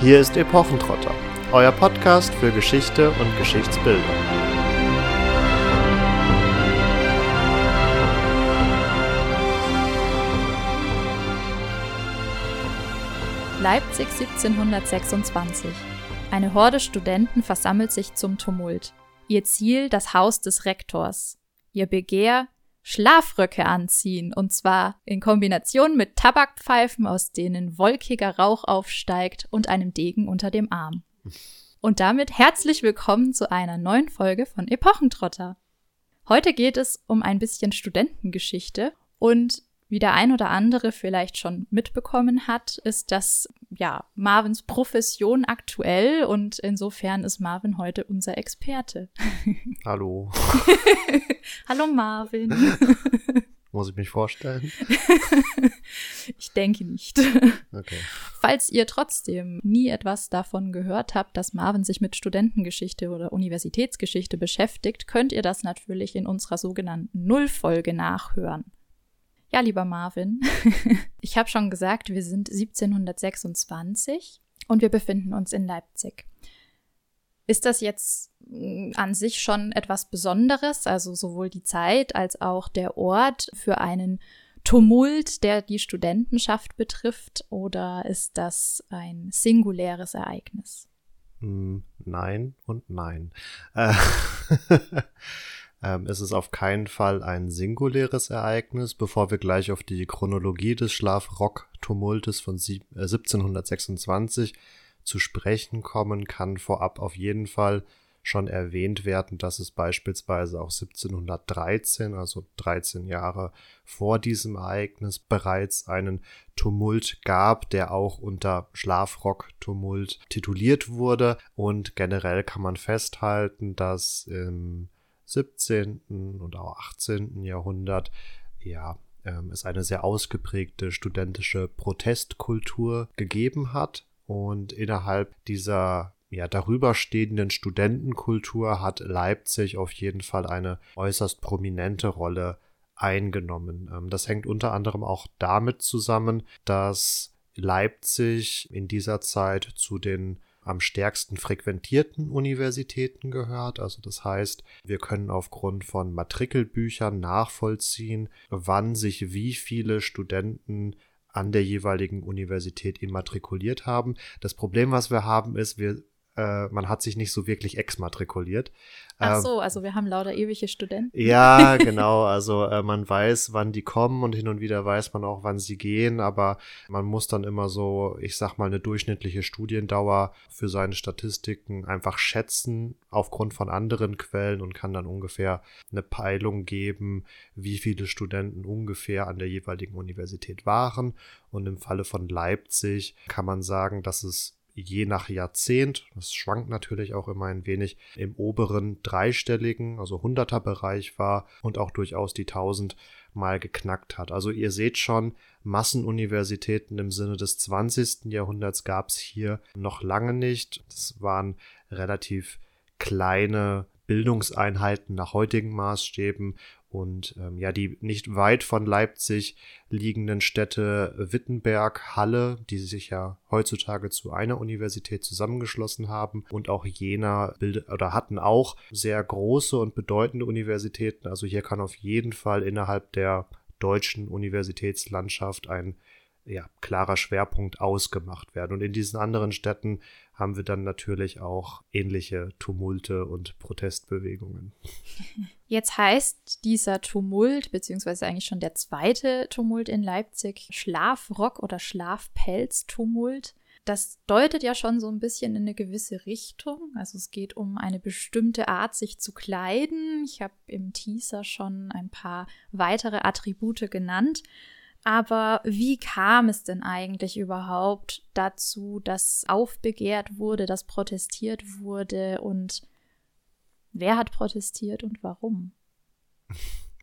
Hier ist Epochentrotter, euer Podcast für Geschichte und Geschichtsbildung. Leipzig 1726. Eine Horde Studenten versammelt sich zum Tumult. Ihr Ziel das Haus des Rektors. Ihr Begehr Schlafröcke anziehen, und zwar in Kombination mit Tabakpfeifen, aus denen wolkiger Rauch aufsteigt und einem Degen unter dem Arm. Und damit herzlich willkommen zu einer neuen Folge von Epochentrotter. Heute geht es um ein bisschen Studentengeschichte und wie der ein oder andere vielleicht schon mitbekommen hat, ist das ja Marvins Profession aktuell und insofern ist Marvin heute unser Experte. Hallo. Hallo Marvin. Muss ich mich vorstellen? ich denke nicht. Okay. Falls ihr trotzdem nie etwas davon gehört habt, dass Marvin sich mit Studentengeschichte oder Universitätsgeschichte beschäftigt, könnt ihr das natürlich in unserer sogenannten Nullfolge nachhören. Ja, lieber Marvin, ich habe schon gesagt, wir sind 1726 und wir befinden uns in Leipzig. Ist das jetzt mm, an sich schon etwas Besonderes, also sowohl die Zeit als auch der Ort für einen Tumult, der die Studentenschaft betrifft, oder ist das ein singuläres Ereignis? Mm, nein und nein. Äh, ähm, ist es auf keinen Fall ein singuläres Ereignis, bevor wir gleich auf die Chronologie des Schlafrock-Tumultes von äh, 1726 zu sprechen kommen, kann vorab auf jeden Fall schon erwähnt werden, dass es beispielsweise auch 1713, also 13 Jahre vor diesem Ereignis, bereits einen Tumult gab, der auch unter Schlafrock-Tumult tituliert wurde. Und generell kann man festhalten, dass im 17. und auch 18. Jahrhundert ja ähm, es eine sehr ausgeprägte studentische Protestkultur gegeben hat und innerhalb dieser ja, darüber stehenden Studentenkultur hat Leipzig auf jeden Fall eine äußerst prominente Rolle eingenommen. Ähm, das hängt unter anderem auch damit zusammen, dass Leipzig in dieser Zeit zu den am stärksten frequentierten Universitäten gehört. Also das heißt, wir können aufgrund von Matrikelbüchern nachvollziehen, wann sich wie viele Studenten an der jeweiligen Universität immatrikuliert haben. Das Problem, was wir haben, ist, wir äh, man hat sich nicht so wirklich exmatrikuliert. Ach Ähm, so, also wir haben lauter ewige Studenten. ja, genau. Also äh, man weiß, wann die kommen und hin und wieder weiß man auch, wann sie gehen, aber man muss dann immer so, ich sag mal, eine durchschnittliche Studiendauer für seine Statistiken einfach schätzen aufgrund von anderen Quellen und kann dann ungefähr eine Peilung geben, wie viele Studenten ungefähr an der jeweiligen Universität waren. Und im Falle von Leipzig kann man sagen, dass es je nach Jahrzehnt, das schwankt natürlich auch immer ein wenig, im oberen dreistelligen, also 100er Bereich war und auch durchaus die 1000 mal geknackt hat. Also ihr seht schon, Massenuniversitäten im Sinne des 20. Jahrhunderts gab es hier noch lange nicht. Das waren relativ kleine Bildungseinheiten nach heutigen Maßstäben und ähm, ja, die nicht weit von Leipzig liegenden Städte Wittenberg, Halle, die sich ja heutzutage zu einer Universität zusammengeschlossen haben und auch Jena bildet oder hatten auch sehr große und bedeutende Universitäten. Also hier kann auf jeden Fall innerhalb der deutschen Universitätslandschaft ein ja, klarer Schwerpunkt ausgemacht werden. Und in diesen anderen Städten haben wir dann natürlich auch ähnliche Tumulte und Protestbewegungen. Jetzt heißt dieser Tumult, beziehungsweise eigentlich schon der zweite Tumult in Leipzig, Schlafrock oder Schlafpelz-Tumult. Das deutet ja schon so ein bisschen in eine gewisse Richtung. Also es geht um eine bestimmte Art, sich zu kleiden. Ich habe im Teaser schon ein paar weitere Attribute genannt. Aber wie kam es denn eigentlich überhaupt dazu, dass aufbegehrt wurde, dass protestiert wurde und wer hat protestiert und warum?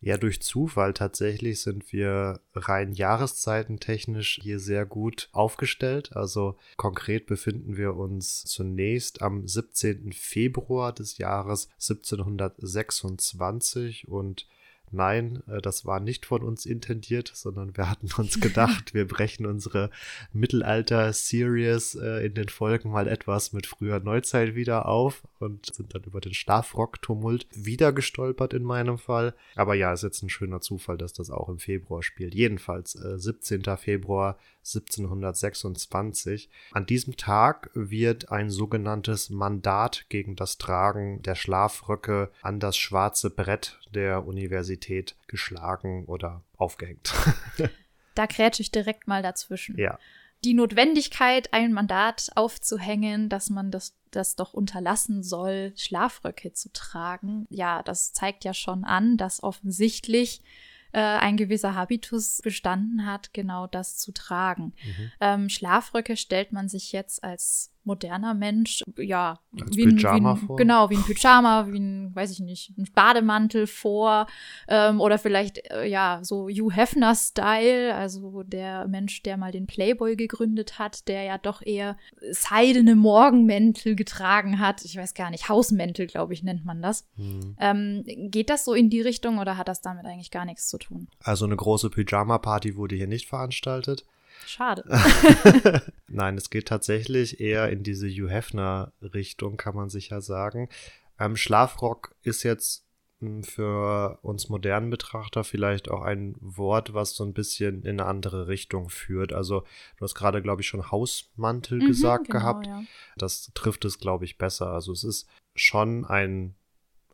Ja, durch Zufall tatsächlich sind wir rein jahreszeitentechnisch hier sehr gut aufgestellt. Also konkret befinden wir uns zunächst am 17. Februar des Jahres 1726 und nein, äh, das war nicht von uns intendiert, sondern wir hatten uns gedacht, wir brechen unsere Mittelalter-Series äh, in den Folgen mal etwas mit früher Neuzeit wieder auf und sind dann über den Schlafrock-Tumult wieder gestolpert in meinem Fall. Aber ja, ist jetzt ein schöner Zufall, dass das auch im Februar spielt. Jedenfalls äh, 17. Februar 1726. An diesem Tag wird ein sogenanntes Mandat gegen das Tragen der Schlafröcke an das schwarze Brett der Universität geschlagen oder aufgehängt. da krätsche ich direkt mal dazwischen. Ja. Die Notwendigkeit, ein Mandat aufzuhängen, dass man das, das doch unterlassen soll, Schlafröcke zu tragen, ja, das zeigt ja schon an, dass offensichtlich äh, ein gewisser Habitus bestanden hat, genau das zu tragen. Mhm. Ähm, Schlafröcke stellt man sich jetzt als moderner Mensch, ja, Als wie ein, Pyjama wie ein, vor? genau, wie ein Pyjama, wie ein, weiß ich nicht, ein Bademantel vor ähm, oder vielleicht, äh, ja, so Hugh Hefner-Style, also der Mensch, der mal den Playboy gegründet hat, der ja doch eher seidene Morgenmäntel getragen hat. Ich weiß gar nicht, Hausmäntel, glaube ich, nennt man das. Hm. Ähm, geht das so in die Richtung oder hat das damit eigentlich gar nichts zu tun? Also eine große Pyjama-Party wurde hier nicht veranstaltet. Schade. Nein, es geht tatsächlich eher in diese Hugh Hefner-Richtung, kann man sicher sagen. Ähm, Schlafrock ist jetzt mh, für uns modernen Betrachter vielleicht auch ein Wort, was so ein bisschen in eine andere Richtung führt. Also du hast gerade, glaube ich, schon Hausmantel Mhm, gesagt genau, gehabt. Ja. Das trifft es, glaube ich, besser. Also es ist schon ein,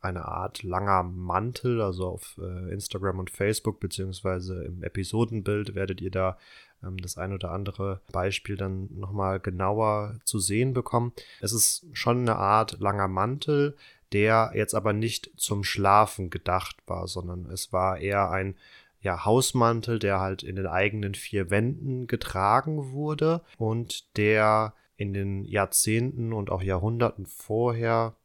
eine Art langer Mantel. Also auf äh, Instagram und Facebook, beziehungsweise im Episodenbild werdet ihr da ähm, das ein oder andere Beispiel dann nochmal genauer zu sehen bekommen. Es ist schon eine Art langer Mantel, der jetzt aber nicht zum Schlafen gedacht war, sondern es war eher ein ja, Hausmantel, der halt in den eigenen vier Wänden getragen wurde und der in den Jahrzehnten und auch Jahrhunderten vorher,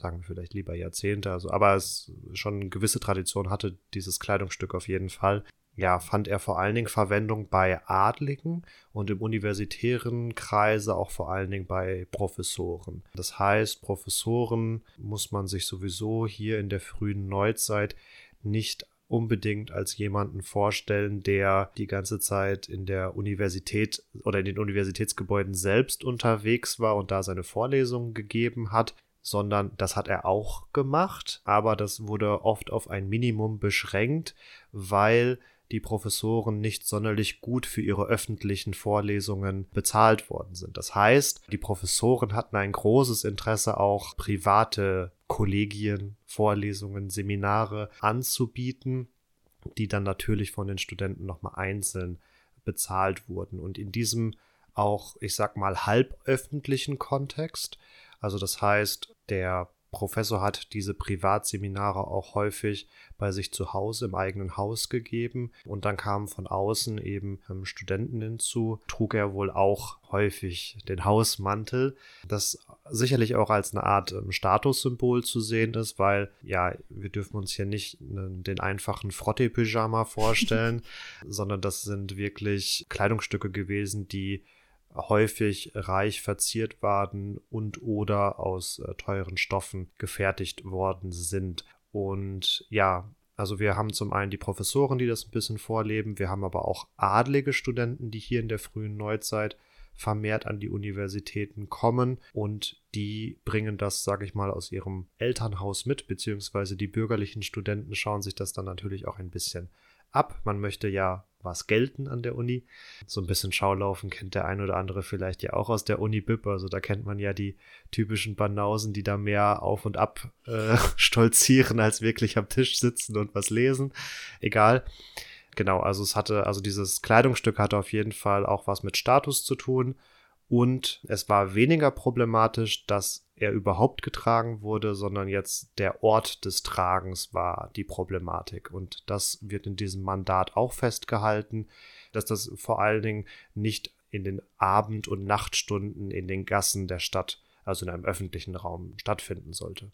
sagen wir vielleicht lieber Jahrzehnte, also aber es schon eine gewisse Tradition hatte, dieses Kleidungsstück auf jeden Fall. Ja, fand er vor allen Dingen Verwendung bei Adligen und im universitären Kreise auch vor allen Dingen bei Professoren. Das heißt, Professoren muss man sich sowieso hier in der frühen Neuzeit nicht unbedingt als jemanden vorstellen, der die ganze Zeit in der Universität oder in den Universitätsgebäuden selbst unterwegs war und da seine Vorlesungen gegeben hat, sondern das hat er auch gemacht, aber das wurde oft auf ein Minimum beschränkt, weil die Professoren nicht sonderlich gut für ihre öffentlichen Vorlesungen bezahlt worden sind. Das heißt, die Professoren hatten ein großes Interesse auch private Kollegien, Vorlesungen, Seminare anzubieten, die dann natürlich von den Studenten nochmal einzeln bezahlt wurden. Und in diesem auch, ich sag mal, halböffentlichen Kontext, also das heißt, der Professor hat diese Privatseminare auch häufig bei sich zu Hause im eigenen Haus gegeben. Und dann kamen von außen eben ähm, Studenten hinzu, trug er wohl auch häufig den Hausmantel, das sicherlich auch als eine Art ähm, Statussymbol zu sehen ist, weil ja, wir dürfen uns hier nicht ne, den einfachen Frotte-Pyjama vorstellen, sondern das sind wirklich Kleidungsstücke gewesen, die häufig reich verziert waren und oder aus äh, teuren Stoffen gefertigt worden sind. Und ja, also wir haben zum einen die Professoren, die das ein bisschen vorleben, wir haben aber auch adlige Studenten, die hier in der frühen Neuzeit vermehrt an die Universitäten kommen und die bringen das, sage ich mal, aus ihrem Elternhaus mit, beziehungsweise die bürgerlichen Studenten schauen sich das dann natürlich auch ein bisschen ab. Man möchte ja was gelten an der Uni. So ein bisschen Schaulaufen kennt der ein oder andere vielleicht ja auch aus der Uni BIP. Also da kennt man ja die typischen Banausen, die da mehr auf und ab äh, stolzieren, als wirklich am Tisch sitzen und was lesen. Egal. Genau, also es hatte, also dieses Kleidungsstück hatte auf jeden Fall auch was mit Status zu tun. Und es war weniger problematisch, dass er überhaupt getragen wurde, sondern jetzt der Ort des Tragens war die Problematik. Und das wird in diesem Mandat auch festgehalten, dass das vor allen Dingen nicht in den Abend- und Nachtstunden in den Gassen der Stadt, also in einem öffentlichen Raum, stattfinden sollte.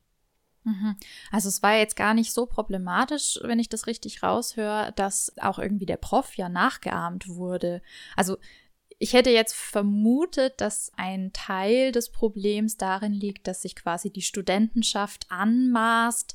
Mhm. Also es war jetzt gar nicht so problematisch, wenn ich das richtig raushöre, dass auch irgendwie der Prof ja nachgeahmt wurde. Also ich hätte jetzt vermutet, dass ein Teil des Problems darin liegt, dass sich quasi die Studentenschaft anmaßt,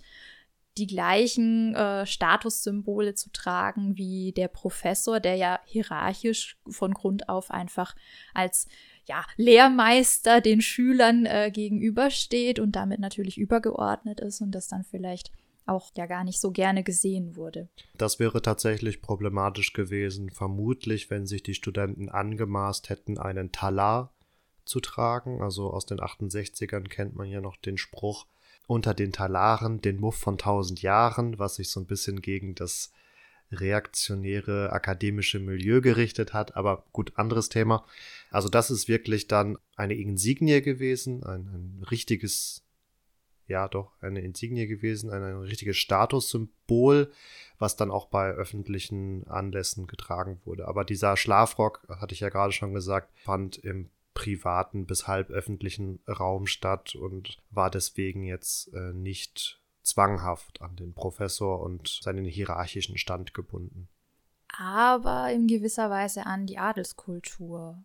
die gleichen äh, Statussymbole zu tragen wie der Professor, der ja hierarchisch von Grund auf einfach als ja, Lehrmeister den Schülern äh, gegenübersteht und damit natürlich übergeordnet ist und das dann vielleicht auch ja gar nicht so gerne gesehen wurde. Das wäre tatsächlich problematisch gewesen, vermutlich, wenn sich die Studenten angemaßt hätten, einen Talar zu tragen. Also aus den 68ern kennt man ja noch den Spruch, unter den Talaren den Muff von tausend Jahren, was sich so ein bisschen gegen das reaktionäre akademische Milieu gerichtet hat. Aber gut, anderes Thema. Also das ist wirklich dann eine Insignie gewesen, ein, ein richtiges, ja doch, eine Insignie gewesen, ein, ein richtiges Statussymbol, was dann auch bei öffentlichen Anlässen getragen wurde. Aber dieser Schlafrock, hatte ich ja gerade schon gesagt, fand im privaten bis halb öffentlichen Raum statt und war deswegen jetzt äh, nicht zwanghaft an den Professor und seinen hierarchischen Stand gebunden. Aber in gewisser Weise an die Adelskultur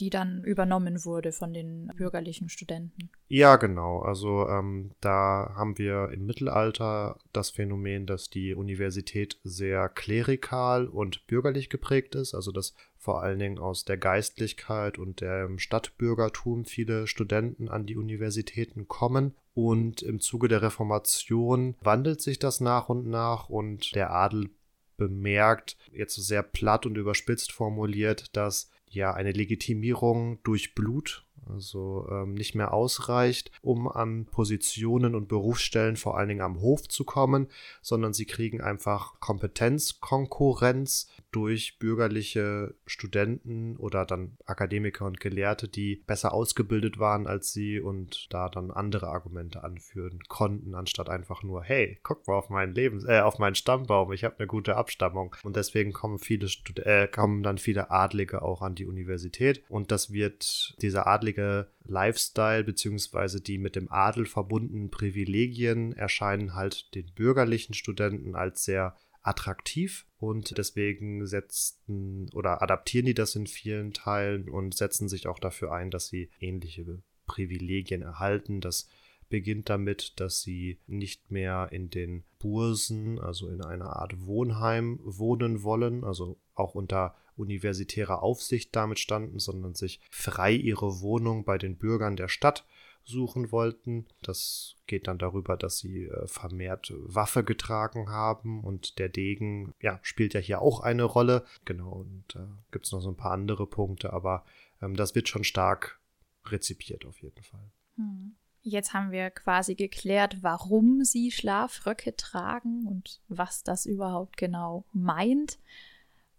die dann übernommen wurde von den bürgerlichen Studenten. Ja, genau. Also ähm, da haben wir im Mittelalter das Phänomen, dass die Universität sehr klerikal und bürgerlich geprägt ist. Also dass vor allen Dingen aus der Geistlichkeit und dem Stadtbürgertum viele Studenten an die Universitäten kommen. Und im Zuge der Reformation wandelt sich das nach und nach und der Adel bemerkt, jetzt sehr platt und überspitzt formuliert, dass ja eine Legitimierung durch Blut, also ähm, nicht mehr ausreicht, um an Positionen und Berufsstellen vor allen Dingen am Hof zu kommen, sondern sie kriegen einfach Kompetenzkonkurrenz durch bürgerliche Studenten oder dann Akademiker und Gelehrte, die besser ausgebildet waren als sie und da dann andere Argumente anführen konnten, anstatt einfach nur, hey, guck mal auf meinen Lebens äh, auf meinen Stammbaum, ich habe eine gute Abstammung. Und deswegen kommen viele Stud äh, kommen dann viele Adlige auch an die Universität und das wird dieser adlige Lifestyle beziehungsweise die mit dem Adel verbundenen Privilegien erscheinen halt den bürgerlichen Studenten als sehr attraktiv und deswegen setzen oder adaptieren die das in vielen Teilen und setzen sich auch dafür ein, dass sie ähnliche Privilegien erhalten. Das beginnt damit, dass sie nicht mehr in den Bursen, also in einer Art Wohnheim wohnen wollen, also auch unter universitärer Aufsicht damit standen, sondern sich frei ihre Wohnung bei den Bürgern der Stadt suchen wollten. Das geht dann darüber, dass sie äh, vermehrt Waffe getragen haben und der Degen, ja, spielt ja hier auch eine Rolle. Genau, und da äh, gibt es noch so ein paar andere Punkte, aber ähm, das wird schon stark rezipiert auf jeden Fall. Hm. Jetzt haben wir quasi geklärt, warum sie Schlafröcke tragen und was das überhaupt genau meint.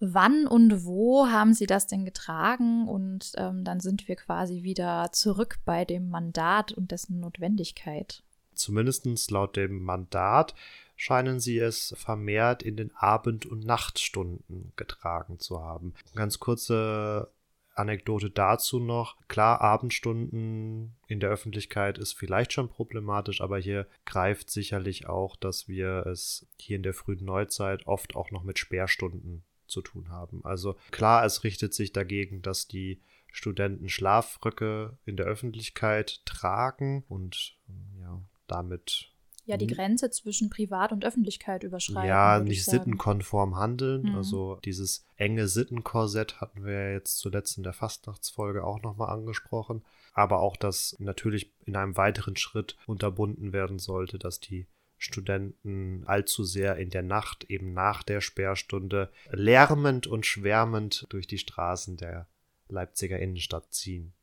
Wann und wo haben Sie das denn getragen? Und ähm, dann sind wir quasi wieder zurück bei dem Mandat und dessen Notwendigkeit. Zumindest laut dem Mandat scheinen sie es vermehrt in den Abend- und Nachtstunden getragen zu haben. Ganz kurze Anekdote dazu noch. Klar, Abendstunden in der Öffentlichkeit ist vielleicht schon problematisch, aber hier greift sicherlich auch, dass wir es hier in der frühen Neuzeit oft auch noch mit Sperrstunden zu tun haben. Also klar, es richtet sich dagegen, dass die Studenten Schlafröcke in der Öffentlichkeit tragen und ja, damit ja die Grenze zwischen Privat und Öffentlichkeit überschreiten. Ja, nicht sittenkonform handeln. Mhm. Also dieses enge Sittenkorsett hatten wir ja jetzt zuletzt in der Fastnachtsfolge auch nochmal angesprochen. Aber auch, dass natürlich in einem weiteren Schritt unterbunden werden sollte, dass die Studenten allzu sehr in der Nacht, eben nach der Sperrstunde, lärmend und schwärmend durch die Straßen der Leipziger Innenstadt ziehen.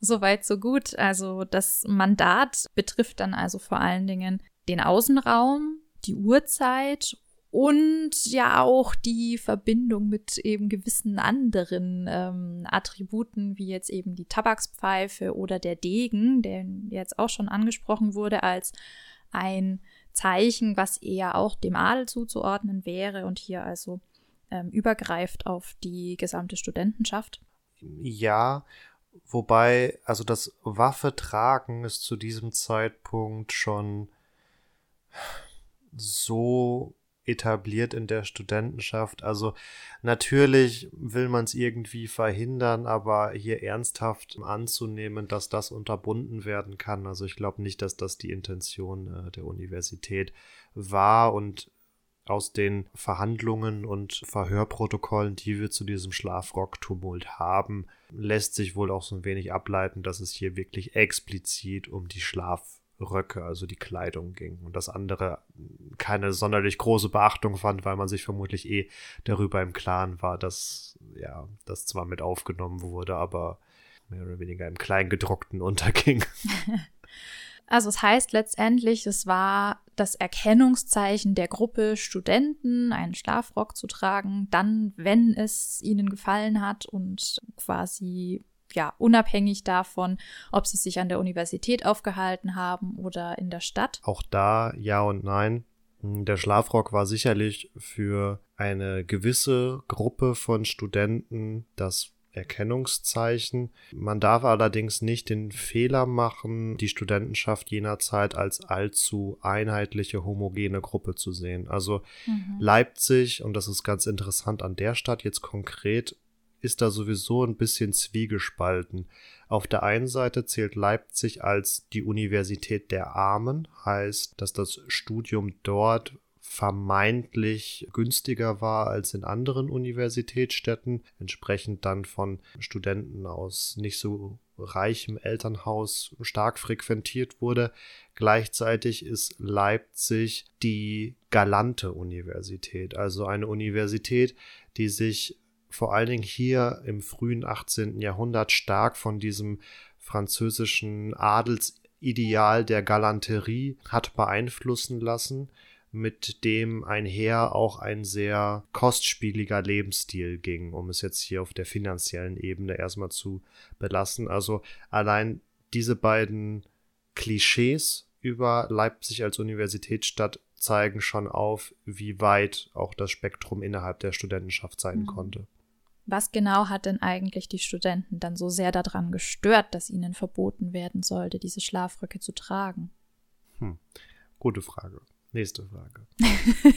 Soweit, so gut. Also das Mandat betrifft dann also vor allen Dingen den Außenraum, die Uhrzeit und ja auch die Verbindung mit eben gewissen anderen ähm, Attributen, wie jetzt eben die Tabakspfeife oder der Degen, der jetzt auch schon angesprochen wurde als ein Zeichen, was eher auch dem Adel zuzuordnen wäre und hier also ähm, übergreift auf die gesamte Studentenschaft. Ja, wobei, also das Waffe tragen ist zu diesem Zeitpunkt schon so etabliert in der Studentenschaft. Also natürlich will man es irgendwie verhindern, aber hier ernsthaft anzunehmen, dass das unterbunden werden kann. Also ich glaube nicht, dass das die Intention äh, der Universität war und aus den Verhandlungen und Verhörprotokollen, die wir zu diesem Schlafrock-Tumult haben, lässt sich wohl auch so ein wenig ableiten, dass es hier wirklich explizit um die Schlaf Röcke, also die Kleidung ging. Und das andere keine sonderlich große Beachtung fand, weil man sich vermutlich eh darüber im Klaren war, dass ja, das zwar mit aufgenommen wurde, aber mehr oder weniger im Kleingedruckten unterging. Also es heißt letztendlich, es war das Erkennungszeichen der Gruppe Studenten, einen Schlafrock zu tragen, dann, wenn es ihnen gefallen hat und quasi ja, unabhängig davon, ob sie sich an der Universität aufgehalten haben oder in der Stadt. Auch da ja und nein. Der Schlafrock war sicherlich für eine gewisse Gruppe von Studenten das Erkennungszeichen. Man darf allerdings nicht den Fehler machen, die Studentenschaft jener Zeit als allzu einheitliche, homogene Gruppe zu sehen. Also mhm. Leipzig, und das ist ganz interessant an der Stadt jetzt konkret, ist da sowieso ein bisschen zwiegespalten. Auf der einen Seite zählt Leipzig als die Universität der Armen, heißt, dass das Studium dort vermeintlich günstiger war als in anderen Universitätsstädten, entsprechend dann von Studenten aus nicht so reichem Elternhaus stark frequentiert wurde. Gleichzeitig ist Leipzig die galante Universität, also eine Universität, die sich vor allen Dingen hier im frühen 18. Jahrhundert stark von diesem französischen Adelsideal der Galanterie hat beeinflussen lassen, mit dem einher auch ein sehr kostspieliger Lebensstil ging, um es jetzt hier auf der finanziellen Ebene erstmal zu belassen. Also allein diese beiden Klischees über Leipzig als Universitätsstadt zeigen schon auf, wie weit auch das Spektrum innerhalb der Studentenschaft sein mhm. konnte. Was genau hat denn eigentlich die Studenten dann so sehr daran gestört, dass ihnen verboten werden sollte, diese Schlafröcke zu tragen? Hm. Gute Frage. Nächste Frage.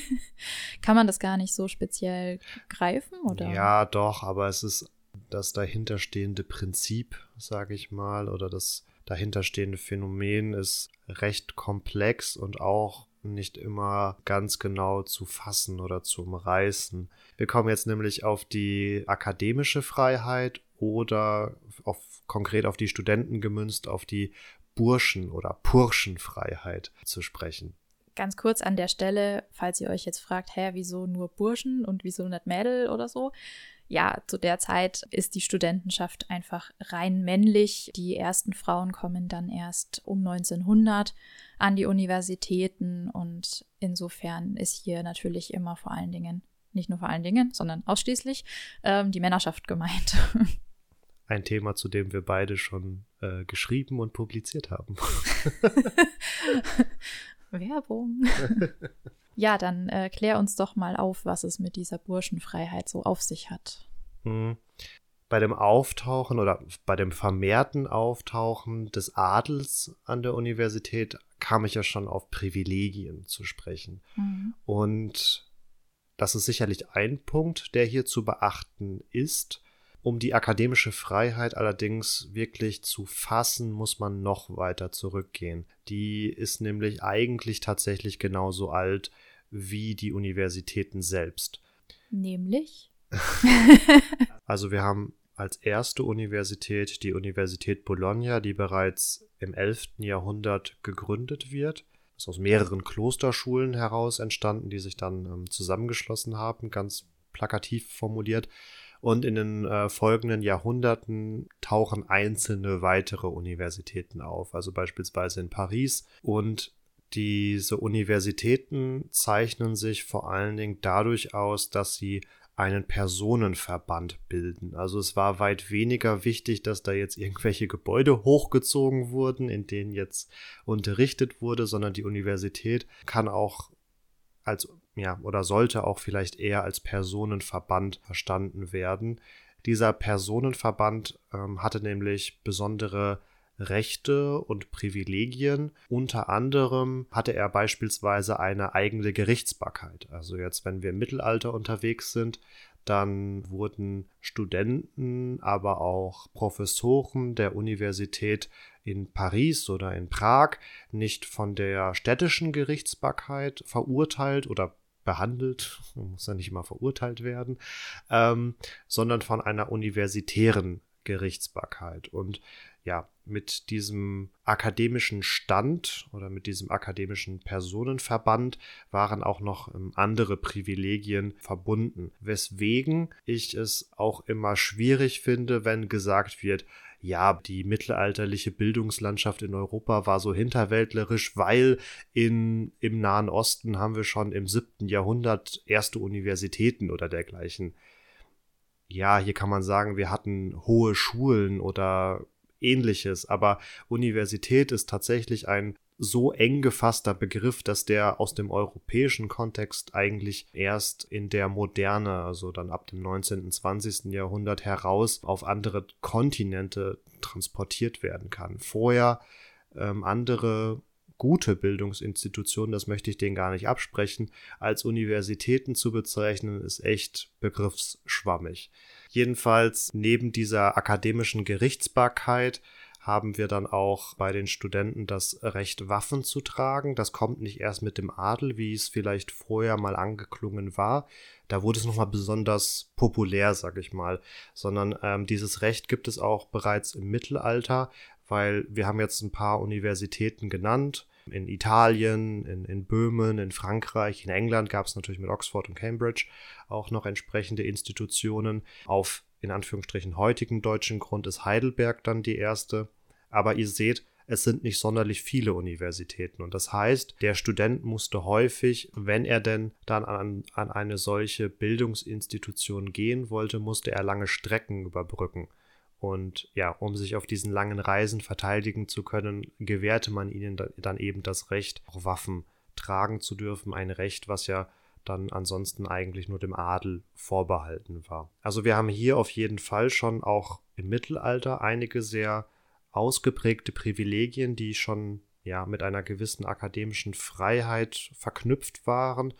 Kann man das gar nicht so speziell greifen, oder? Ja, doch, aber es ist das dahinterstehende Prinzip, sage ich mal, oder das dahinterstehende Phänomen ist recht komplex und auch nicht immer ganz genau zu fassen oder zu umreißen. Wir kommen jetzt nämlich auf die akademische Freiheit oder auf, konkret auf die Studenten gemünzt, auf die Burschen- oder Purschenfreiheit zu sprechen. Ganz kurz an der Stelle, falls ihr euch jetzt fragt, hä, wieso nur Burschen und wieso nicht Mädel oder so? Ja, zu der Zeit ist die Studentenschaft einfach rein männlich. Die ersten Frauen kommen dann erst um 1900 an die Universitäten und insofern ist hier natürlich immer vor allen Dingen, nicht nur vor allen Dingen, sondern ausschließlich ähm, die Männerschaft gemeint. Ein Thema, zu dem wir beide schon äh, geschrieben und publiziert haben. Werbung. ja, dann äh, klär uns doch mal auf, was es mit dieser Burschenfreiheit so auf sich hat. Hm bei dem Auftauchen oder bei dem vermehrten Auftauchen des Adels an der Universität kam ich ja schon auf Privilegien zu sprechen. Mhm. Und das ist sicherlich ein Punkt, der hier zu beachten ist. Um die akademische Freiheit allerdings wirklich zu fassen, muss man noch weiter zurückgehen. Die ist nämlich eigentlich tatsächlich genauso alt wie die Universitäten selbst. Nämlich? also wir haben als erste Universität die Universität Bologna, die bereits im 11. Jahrhundert gegründet wird. Das ist aus mehreren Klosterschulen heraus entstanden, die sich dann ähm, zusammengeschlossen haben, ganz plakativ formuliert. Und in den äh, folgenden Jahrhunderten tauchen einzelne weitere Universitäten auf, also beispielsweise in Paris. Und diese Universitäten zeichnen sich vor allen Dingen dadurch aus, dass sie einen Personenverband bilden. Also es war weit weniger wichtig, dass da jetzt irgendwelche Gebäude hochgezogen wurden, in denen jetzt unterrichtet wurde, sondern die Universität kann auch als, ja, oder sollte auch vielleicht eher als Personenverband verstanden werden. Dieser Personenverband ähm, hatte nämlich besondere Rechte und Privilegien. Unter anderem hatte er beispielsweise eine eigene Gerichtsbarkeit. Also jetzt, wenn wir im Mittelalter unterwegs sind, dann wurden Studenten, aber auch Professoren der Universität in Paris oder in Prag nicht von der städtischen Gerichtsbarkeit verurteilt oder behandelt, muss ja nicht immer verurteilt werden, ähm, sondern von einer universitären Gerichtsbarkeit. Und ja, mit diesem akademischen Stand oder mit diesem akademischen Personenverband waren auch noch ähm, andere Privilegien verbunden, weswegen ich es auch immer schwierig finde, wenn gesagt wird, ja, die mittelalterliche Bildungslandschaft in Europa war so hinterwäldlerisch, weil in, im Nahen Osten haben wir schon im siebten Jahrhundert erste Universitäten oder dergleichen. Ja, hier kann man sagen, wir hatten hohe Schulen oder ähnliches, aber Universität ist tatsächlich ein so eng gefasster Begriff, dass der aus dem europäischen Kontext eigentlich erst in der Moderne, also dann ab dem 19. und 20. Jahrhundert heraus auf andere Kontinente transportiert werden kann. Vorher ähm, andere gute Bildungsinstitutionen, das möchte ich denen gar nicht absprechen, als Universitäten zu bezeichnen, ist echt begriffsschwammig. Jedenfalls neben dieser akademischen Gerichtsbarkeit haben wir dann auch bei den Studenten das Recht, Waffen zu tragen. Das kommt nicht erst mit dem Adel, wie es vielleicht vorher mal angeklungen war. Da wurde es nochmal besonders populär, sag ich mal, sondern ähm, dieses Recht gibt es auch bereits im Mittelalter, weil wir haben jetzt ein paar Universitäten genannt. In Italien, in, in Böhmen, in Frankreich, in England gab es natürlich mit Oxford und Cambridge auch noch entsprechende Institutionen. Auf in Anführungsstrichen heutigen deutschen Grund ist Heidelberg dann die erste. Aber ihr seht, es sind nicht sonderlich viele Universitäten. Und das heißt, der Student musste häufig, wenn er denn dann an, an eine solche Bildungsinstitution gehen wollte, musste er lange Strecken überbrücken. Und ja, um sich auf diesen langen Reisen verteidigen zu können, gewährte man ihnen dann eben das Recht, auch Waffen tragen zu dürfen. Ein Recht, was ja dann ansonsten eigentlich nur dem Adel vorbehalten war. Also wir haben hier auf jeden Fall schon auch im Mittelalter einige sehr ausgeprägte Privilegien, die schon ja mit einer gewissen akademischen Freiheit verknüpft waren.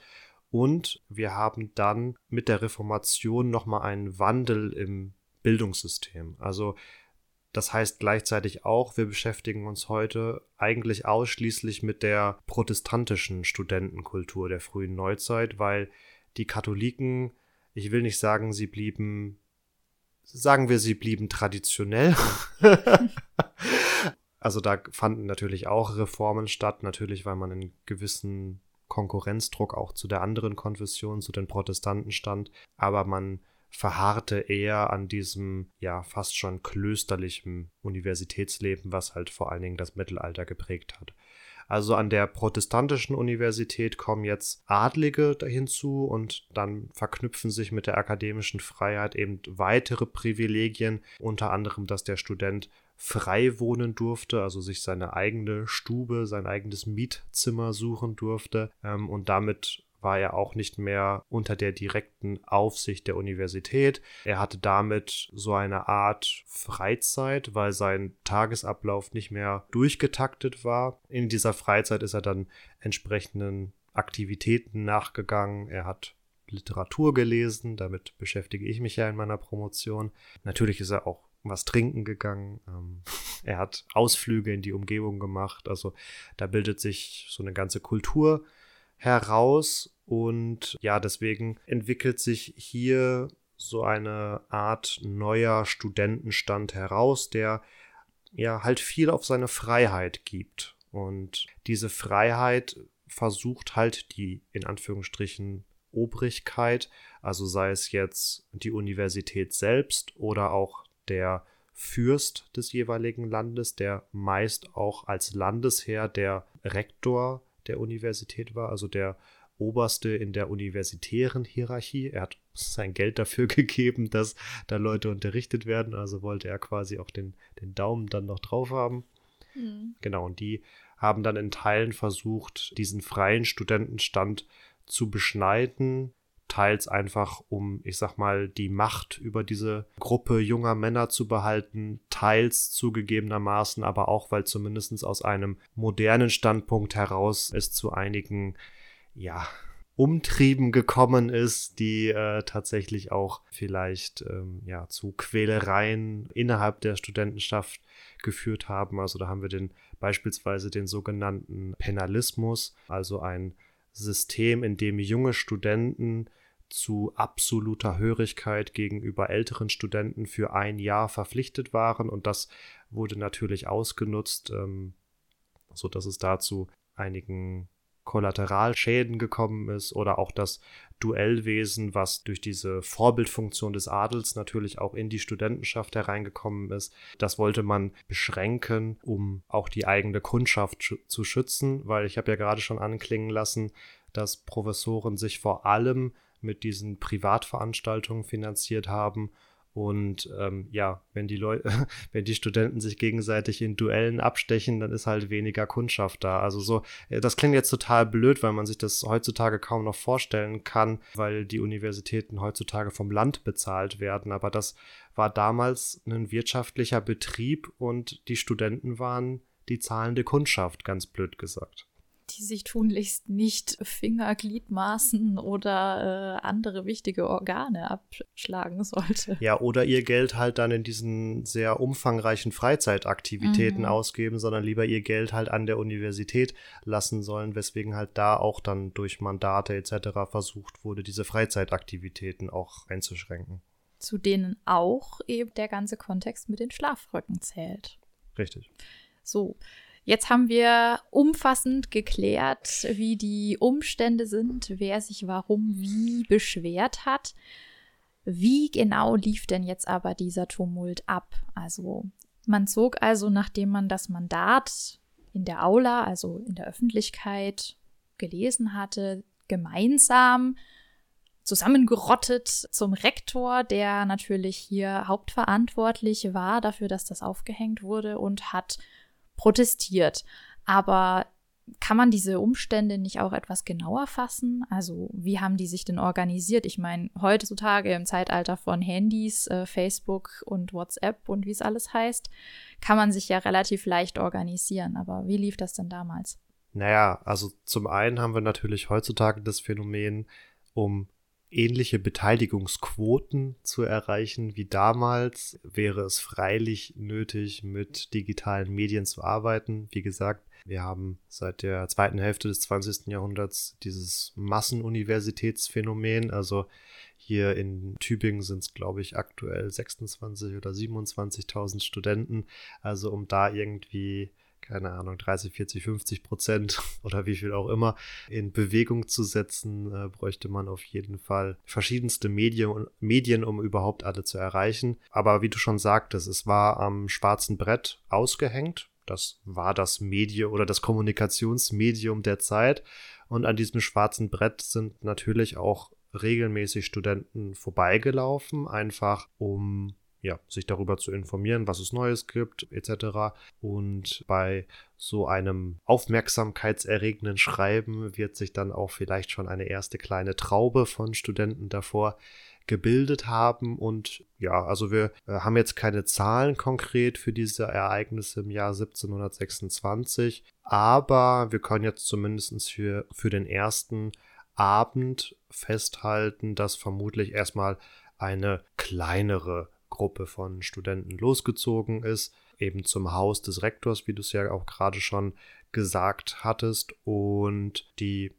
Und wir haben dann mit der Reformation nochmal einen Wandel im Bildungssystem. Also das heißt gleichzeitig auch, wir beschäftigen uns heute eigentlich ausschließlich mit der protestantischen Studentenkultur der frühen Neuzeit, weil die Katholiken, ich will nicht sagen, sie blieben sagen wir, sie blieben traditionell. also da fanden natürlich auch Reformen statt, natürlich, weil man in gewissen Konkurrenzdruck auch zu der anderen Konfession, zu den Protestanten stand, aber man verharrte eher an diesem ja fast schon klösterlichen Universitätsleben, was halt vor allen Dingen das Mittelalter geprägt hat. Also an der protestantischen Universität kommen jetzt Adlige hinzu und dann verknüpfen sich mit der akademischen Freiheit eben weitere Privilegien, unter anderem, dass der Student frei wohnen durfte, also sich seine eigene Stube, sein eigenes Mietzimmer suchen durfte ähm, und damit war er auch nicht mehr unter der direkten Aufsicht der Universität. Er hatte damit so eine Art Freizeit, weil sein Tagesablauf nicht mehr durchgetaktet war. In dieser Freizeit ist er dann entsprechenden Aktivitäten nachgegangen. Er hat Literatur gelesen, damit beschäftige ich mich ja in meiner Promotion. Natürlich ist er auch was trinken gegangen. Ähm, er hat Ausflüge in die Umgebung gemacht. Also da bildet sich so eine ganze Kultur heraus und ja, deswegen entwickelt sich hier so eine Art neuer Studentenstand heraus, der ja halt viel auf seine Freiheit gibt. Und diese Freiheit versucht halt die in Anführungsstrichen Obrigkeit, also sei es jetzt die Universität selbst oder auch der Fürst des jeweiligen Landes, der meist auch als Landesherr der Rektor der Universität war, also der Oberste in der universitären Hierarchie. Er hat sein Geld dafür gegeben, dass da Leute unterrichtet werden, also wollte er quasi auch den, den Daumen dann noch drauf haben. Mhm. Genau, und die haben dann in Teilen versucht, diesen freien Studentenstand zu beschneiden. teils einfach, um, ich sag mal, die Macht über diese Gruppe junger Männer zu behalten, teils zugegebenermaßen, aber auch, weil zumindest aus einem modernen Standpunkt heraus es zu einigen, ja, Umtrieben gekommen ist, die äh, tatsächlich auch vielleicht ähm, ja zu Quälereien innerhalb der Studentenschaft geführt haben. Also da haben wir den beispielsweise den sogenannten Penalismus, also ein System, in dem junge Studenten zu absoluter Hörigkeit gegenüber älteren Studenten für ein Jahr verpflichtet waren und das wurde natürlich ausgenutzt, ähm, so dass es dazu einigen Kollateralschäden gekommen ist oder auch das Duellwesen, was durch diese Vorbildfunktion des Adels natürlich auch in die Studentenschaft hereingekommen ist. Das wollte man beschränken, um auch die eigene Kundschaft sch zu schützen, weil ich habe ja gerade schon anklingen lassen, dass Professoren sich vor allem mit diesen Privatveranstaltungen finanziert haben und ähm, ja, wenn die Leute, wenn die Studenten sich gegenseitig in Duellen abstechen, dann ist halt weniger Kundschaft da. Also so, äh, das klingt jetzt total blöd, weil man sich das heutzutage kaum noch vorstellen kann, weil die Universitäten heutzutage vom Land bezahlt werden. Aber das war damals ein wirtschaftlicher Betrieb und die Studenten waren die zahlende Kundschaft, ganz blöd gesagt die sich tunlichst nicht Finger, Gliedmaßen oder äh, andere wichtige Organe abschlagen sollte. Ja, oder ihr Geld halt dann in diesen sehr umfangreichen Freizeitaktivitäten mhm. ausgeben, sondern lieber ihr Geld halt an der Universität lassen sollen, weswegen halt da auch dann durch Mandate etc. versucht wurde, diese Freizeitaktivitäten auch einzuschränken. Zu denen auch eben der ganze Kontext mit den Schlafröcken zählt. Richtig. So, Jetzt haben wir umfassend geklärt, wie die Umstände sind, wer sich warum wie beschwert hat. Wie genau lief denn jetzt aber dieser Tumult ab? Also man zog also, nachdem man das Mandat in der Aula, also in der Öffentlichkeit gelesen hatte, gemeinsam zusammengerottet zum Rektor, der natürlich hier hauptverantwortlich war dafür, dass das aufgehängt wurde und hat protestiert. Aber kann man diese Umstände nicht auch etwas genauer fassen? Also wie haben die sich denn organisiert? Ich meine, heutzutage im Zeitalter von Handys, äh, Facebook und WhatsApp und wie es alles heißt, kann man sich ja relativ leicht organisieren. Aber wie lief das denn damals? Naja, also zum einen haben wir natürlich heutzutage das Phänomen, um ähnliche Beteiligungsquoten zu erreichen wie damals, wäre es freilich nötig, mit digitalen Medien zu arbeiten. Wie gesagt, wir haben seit der zweiten Hälfte des 20. Jahrhunderts dieses Massenuniversitätsphänomen. Also hier in Tübingen sind es, glaube ich, aktuell 26 oder 27.000 Studenten. Also um da irgendwie keine Ahnung, 30, 40, 50 Prozent oder wie viel auch immer in Bewegung zu setzen, äh, bräuchte man auf jeden Fall verschiedenste Medien, Medien, um überhaupt alle zu erreichen. Aber wie du schon sagtest, es war am schwarzen Brett ausgehängt. Das war das Medium oder das Kommunikationsmedium der Zeit. Und an diesem schwarzen Brett sind natürlich auch regelmäßig Studenten vorbeigelaufen, einfach um ja, sich darüber zu informieren, was es Neues gibt, etc. Und bei so einem aufmerksamkeitserregenden Schreiben wird sich dann auch vielleicht schon eine erste kleine Traube von Studenten davor gebildet haben. Und ja, also wir äh, haben jetzt keine Zahlen konkret für diese Ereignisse im Jahr 1726, aber wir können jetzt zumindest für, für den ersten Abend festhalten, dass vermutlich erstmal eine kleinere Gruppe von Studenten losgezogen ist, eben zum Haus des Rektors, wie du es ja auch gerade schon gesagt hattest. Und die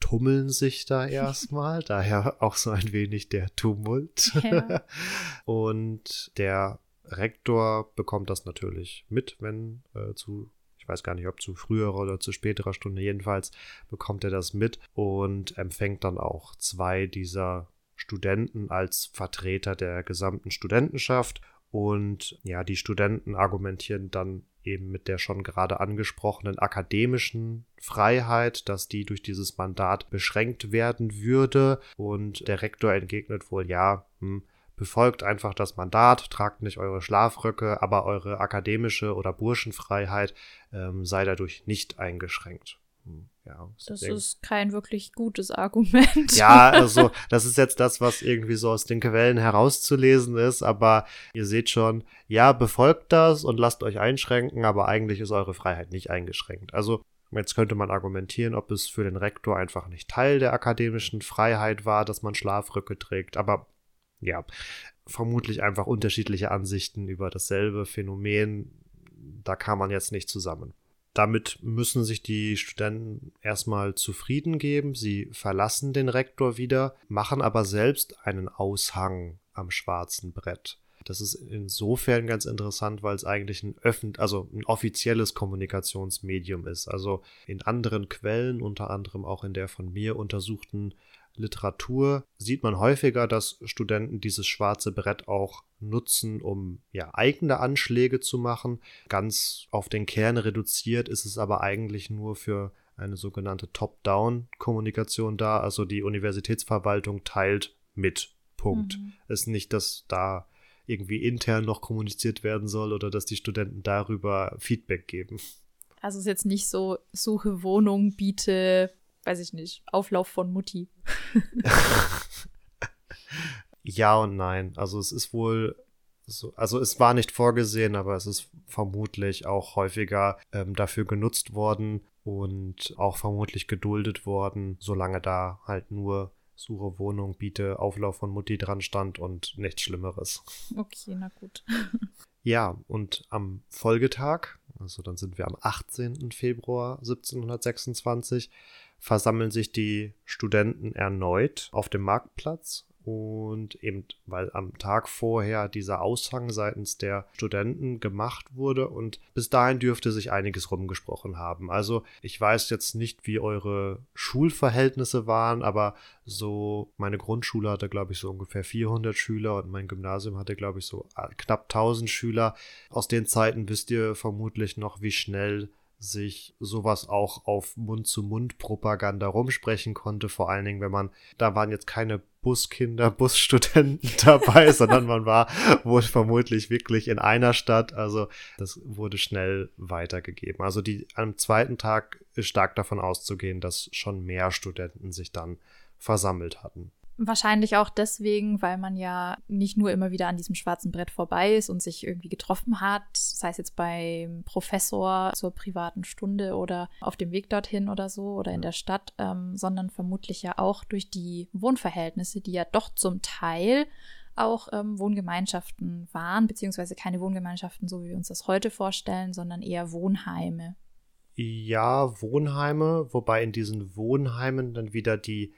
tummeln sich da erstmal, daher auch so ein wenig der Tumult. Ja. Und der Rektor bekommt das natürlich mit, wenn äh, zu, ich weiß gar nicht, ob zu früherer oder zu späterer Stunde, jedenfalls bekommt er das mit und empfängt dann auch zwei dieser Studenten als Vertreter der gesamten Studentenschaft. Und ja, die Studenten argumentieren dann eben mit der schon gerade angesprochenen akademischen Freiheit, dass die durch dieses Mandat beschränkt werden würde. Und der Rektor entgegnet wohl, ja, hm, befolgt einfach das Mandat, tragt nicht eure Schlafröcke, aber eure akademische oder Burschenfreiheit ähm, sei dadurch nicht eingeschränkt. Hm. Ja. Das ist kein wirklich gutes Argument. Ja, also das ist jetzt das, was irgendwie so aus den Quellen herauszulesen ist, aber ihr seht schon, ja, befolgt das und lasst euch einschränken, aber eigentlich ist eure Freiheit nicht eingeschränkt. Also Jetzt könnte man argumentieren, ob es für den Rektor einfach nicht Teil der akademischen Freiheit war, dass man Schlafröcke trägt. Aber ja, vermutlich einfach unterschiedliche Ansichten über dasselbe Phänomen. Da kam man jetzt nicht zusammen. Damit müssen sich die Studenten erstmal zufrieden geben. Sie verlassen den Rektor wieder, machen aber selbst einen Aushang am schwarzen Brett. Das ist insofern ganz interessant, weil es eigentlich ein öffentlich, also ein offizielles Kommunikationsmedium ist. Also in anderen Quellen, unter anderem auch in der von mir untersuchten Literatur, sieht man häufiger, dass Studenten dieses schwarze Brett auch nutzen, um ja eigene Anschläge zu machen. Ganz auf den Kern reduziert ist es aber eigentlich nur für eine sogenannte Top-Down-Kommunikation da. Also die Universitätsverwaltung teilt mit. Punkt. Mhm. Ist nicht, dass da irgendwie intern noch kommuniziert werden soll oder dass die Studenten darüber Feedback geben. Also ist jetzt nicht so, suche Wohnung, biete, weiß ich nicht, Auflauf von Mutti. ja und nein. Also es ist wohl so, also es war nicht vorgesehen, aber es ist vermutlich auch häufiger ähm, dafür genutzt worden und auch vermutlich geduldet worden, solange da halt nur suche Wohnung, biete Auflauf von Mutti dran stand und nichts Schlimmeres. Okay, na gut. ja, und am Folgetag, also dann sind wir am 18. Februar 1726, versammeln sich die Studenten erneut auf dem Marktplatz und eben weil am Tag vorher dieser Aushang seitens der Studenten gemacht wurde und bis dahin dürfte sich einiges rumgesprochen haben. Also ich weiß jetzt nicht, wie eure Schulverhältnisse waren, aber so meine Grundschule hatte glaube ich so ungefähr 400 Schüler und mein Gymnasium hatte glaube ich so knapp 1000 Schüler. Aus den Zeiten wisst ihr vermutlich noch, wie schnell sich sowas auch auf Mund-zu-Mund-Propaganda rumsprechen konnte. Vor allen Dingen, wenn man, da waren jetzt keine Buskinder, Busstudenten dabei, sondern man war wohl vermutlich wirklich in einer Stadt. Also das wurde schnell weitergegeben. Also die am zweiten Tag ist stark davon auszugehen, dass schon mehr Studenten sich dann versammelt hatten. Wahrscheinlich auch deswegen, weil man ja nicht nur immer wieder an diesem schwarzen Brett vorbei ist und sich irgendwie getroffen hat, sei es jetzt beim Professor zur privaten Stunde oder auf dem Weg dorthin oder so oder in der Stadt, ähm, sondern vermutlich ja auch durch die Wohnverhältnisse, die ja doch zum Teil auch ähm, Wohngemeinschaften waren, beziehungsweise keine Wohngemeinschaften, so wie wir uns das heute vorstellen, sondern eher Wohnheime. Ja, Wohnheime, wobei in diesen Wohnheimen dann wieder die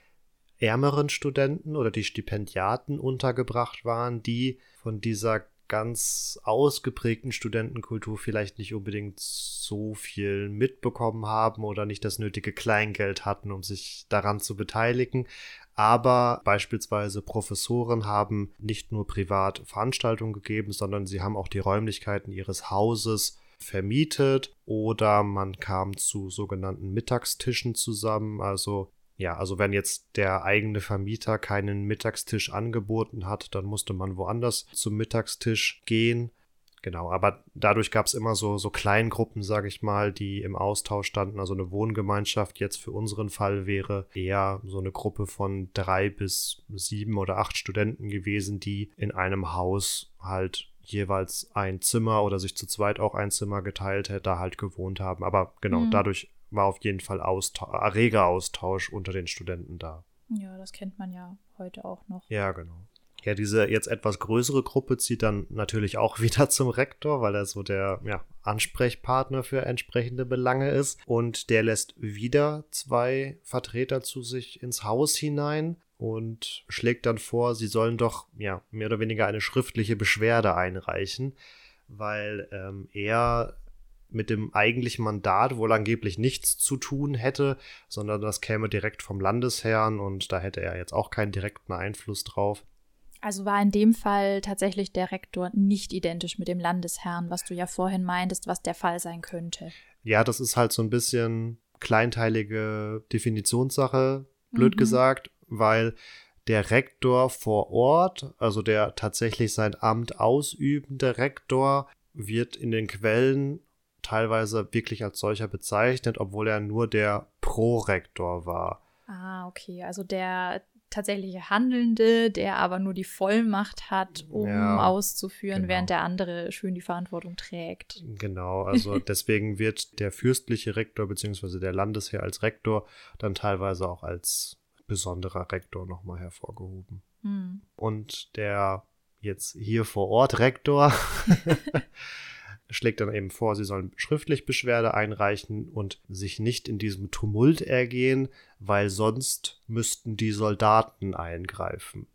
ärmeren Studenten oder die Stipendiaten untergebracht waren, die von dieser ganz ausgeprägten Studentenkultur vielleicht nicht unbedingt so viel mitbekommen haben oder nicht das nötige Kleingeld hatten, um sich daran zu beteiligen. Aber beispielsweise Professoren haben nicht nur privat Veranstaltungen gegeben, sondern sie haben auch die Räumlichkeiten ihres Hauses vermietet oder man kam zu sogenannten Mittagstischen zusammen. Also ja, also wenn jetzt der eigene Vermieter keinen Mittagstisch angeboten hat, dann musste man woanders zum Mittagstisch gehen. Genau, aber dadurch gab es immer so, so Kleingruppen, sage ich mal, die im Austausch standen. Also eine Wohngemeinschaft jetzt für unseren Fall wäre eher so eine Gruppe von drei bis sieben oder acht Studenten gewesen, die in einem Haus halt jeweils ein Zimmer oder sich zu zweit auch ein Zimmer geteilt hätte, da halt gewohnt haben. Aber genau, mhm. dadurch war auf jeden Fall Austausch, reger Austausch unter den Studenten da. Ja, das kennt man ja heute auch noch. Ja, genau. Ja, diese jetzt etwas größere Gruppe zieht dann natürlich auch wieder zum Rektor, weil er so der ja, Ansprechpartner für entsprechende Belange ist. Und der lässt wieder zwei Vertreter zu sich ins Haus hinein und schlägt dann vor, sie sollen doch ja mehr oder weniger eine schriftliche Beschwerde einreichen, weil ähm, er mit dem eigentlichen Mandat wohl angeblich nichts zu tun hätte, sondern das käme direkt vom Landesherrn und da hätte er jetzt auch keinen direkten Einfluss drauf. Also war in dem Fall tatsächlich der Rektor nicht identisch mit dem Landesherrn, was du ja vorhin meintest, was der Fall sein könnte. Ja, das ist halt so ein bisschen kleinteilige Definitionssache, blöd mhm. gesagt, weil der Rektor vor Ort, also der tatsächlich sein Amt ausübende Rektor, wird in den Quellen teilweise wirklich als solcher bezeichnet, obwohl er nur der Prorektor war. Ah, okay. Also der tatsächliche Handelnde, der aber nur die Vollmacht hat, um ja, auszuführen, genau. während der andere schön die Verantwortung trägt. Genau, also deswegen wird der fürstliche Rektor bzw. der Landesherr als Rektor dann teilweise auch als besonderer Rektor nochmal hervorgehoben. Hm. Und der jetzt hier vor Ort Rektor schlägt dann eben vor, sie sollen schriftlich Beschwerde einreichen und sich nicht in diesem Tumult ergehen, weil sonst müssten die Soldaten eingreifen.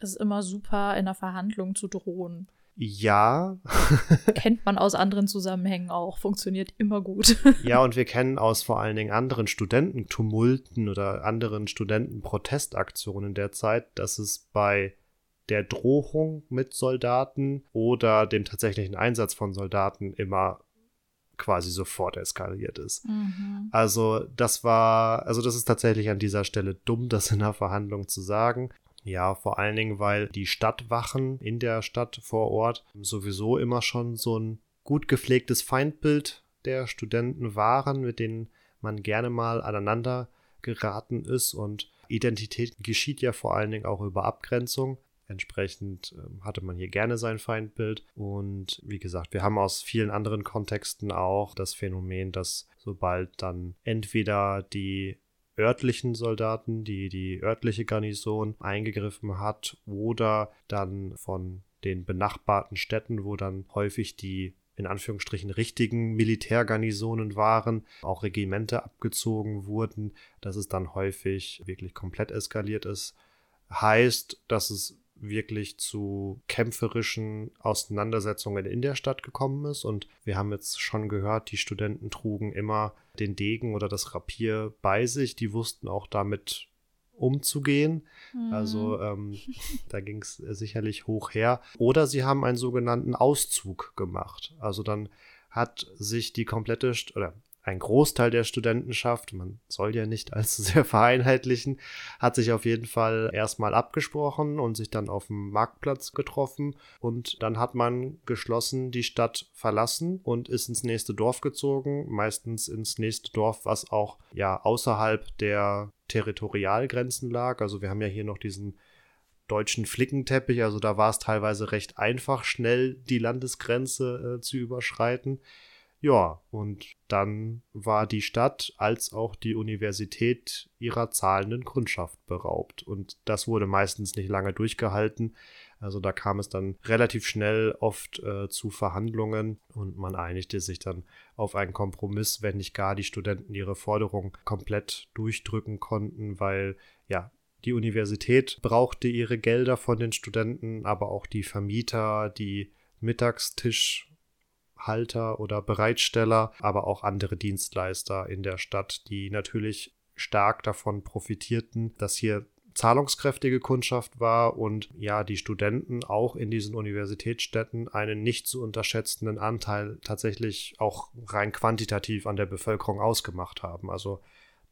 Es ist immer super, in einer Verhandlung zu drohen. Ja. Kennt man aus anderen Zusammenhängen auch, funktioniert immer gut. ja, und wir kennen aus vor allen Dingen anderen Studententumulten oder anderen Studentenprotestaktionen der Zeit, dass es bei der Drohung mit Soldaten oder dem tatsächlichen Einsatz von Soldaten immer quasi sofort eskaliert ist. Mhm. Also das war, also das ist tatsächlich an dieser Stelle dumm, das in der Verhandlung zu sagen. Ja, vor allen Dingen, weil die Stadtwachen in der Stadt vor Ort sowieso immer schon so ein gut gepflegtes Feindbild der Studenten waren, mit denen man gerne mal aneinander geraten ist und Identität geschieht ja vor allen Dingen auch über Abgrenzung. Entsprechend äh, hatte man hier gerne sein Feindbild. Und wie gesagt, wir haben aus vielen anderen Kontexten auch das Phänomen, dass sobald dann entweder die örtlichen Soldaten, die die örtliche Garnison eingegriffen hat oder dann von den benachbarten Städten, wo dann häufig die in Anführungsstrichen richtigen Militärgarnisonen waren, auch Regimente abgezogen wurden, dass es dann häufig wirklich komplett eskaliert ist. Heißt, dass es wirklich zu kämpferischen Auseinandersetzungen in der Stadt gekommen ist. Und wir haben jetzt schon gehört, die Studenten trugen immer den Degen oder das Rapier bei sich. Die wussten auch damit umzugehen. Mhm. Also ähm, da ging es sicherlich hoch her. Oder sie haben einen sogenannten Auszug gemacht. Also dann hat sich die komplette, oder ein Großteil der Studentenschaft, man soll ja nicht allzu sehr vereinheitlichen, hat sich auf jeden Fall erstmal abgesprochen und sich dann auf dem Marktplatz getroffen und dann hat man geschlossen die Stadt verlassen und ist ins nächste Dorf gezogen, meistens ins nächste Dorf, was auch ja außerhalb der Territorialgrenzen lag. Also wir haben ja hier noch diesen deutschen Flickenteppich, also da war es teilweise recht einfach, schnell die Landesgrenze äh, zu überschreiten. Ja, und dann war die Stadt als auch die Universität ihrer zahlenden Kundschaft beraubt. Und das wurde meistens nicht lange durchgehalten. Also da kam es dann relativ schnell oft äh, zu Verhandlungen und man einigte sich dann auf einen Kompromiss, wenn nicht gar die Studenten ihre Forderung komplett durchdrücken konnten, weil ja, die Universität brauchte ihre Gelder von den Studenten, aber auch die Vermieter, die Mittagstisch Halter oder Bereitsteller, aber auch andere Dienstleister in der Stadt, die natürlich stark davon profitierten, dass hier zahlungskräftige Kundschaft war und ja, die Studenten auch in diesen Universitätsstädten einen nicht zu unterschätzenden Anteil tatsächlich auch rein quantitativ an der Bevölkerung ausgemacht haben. Also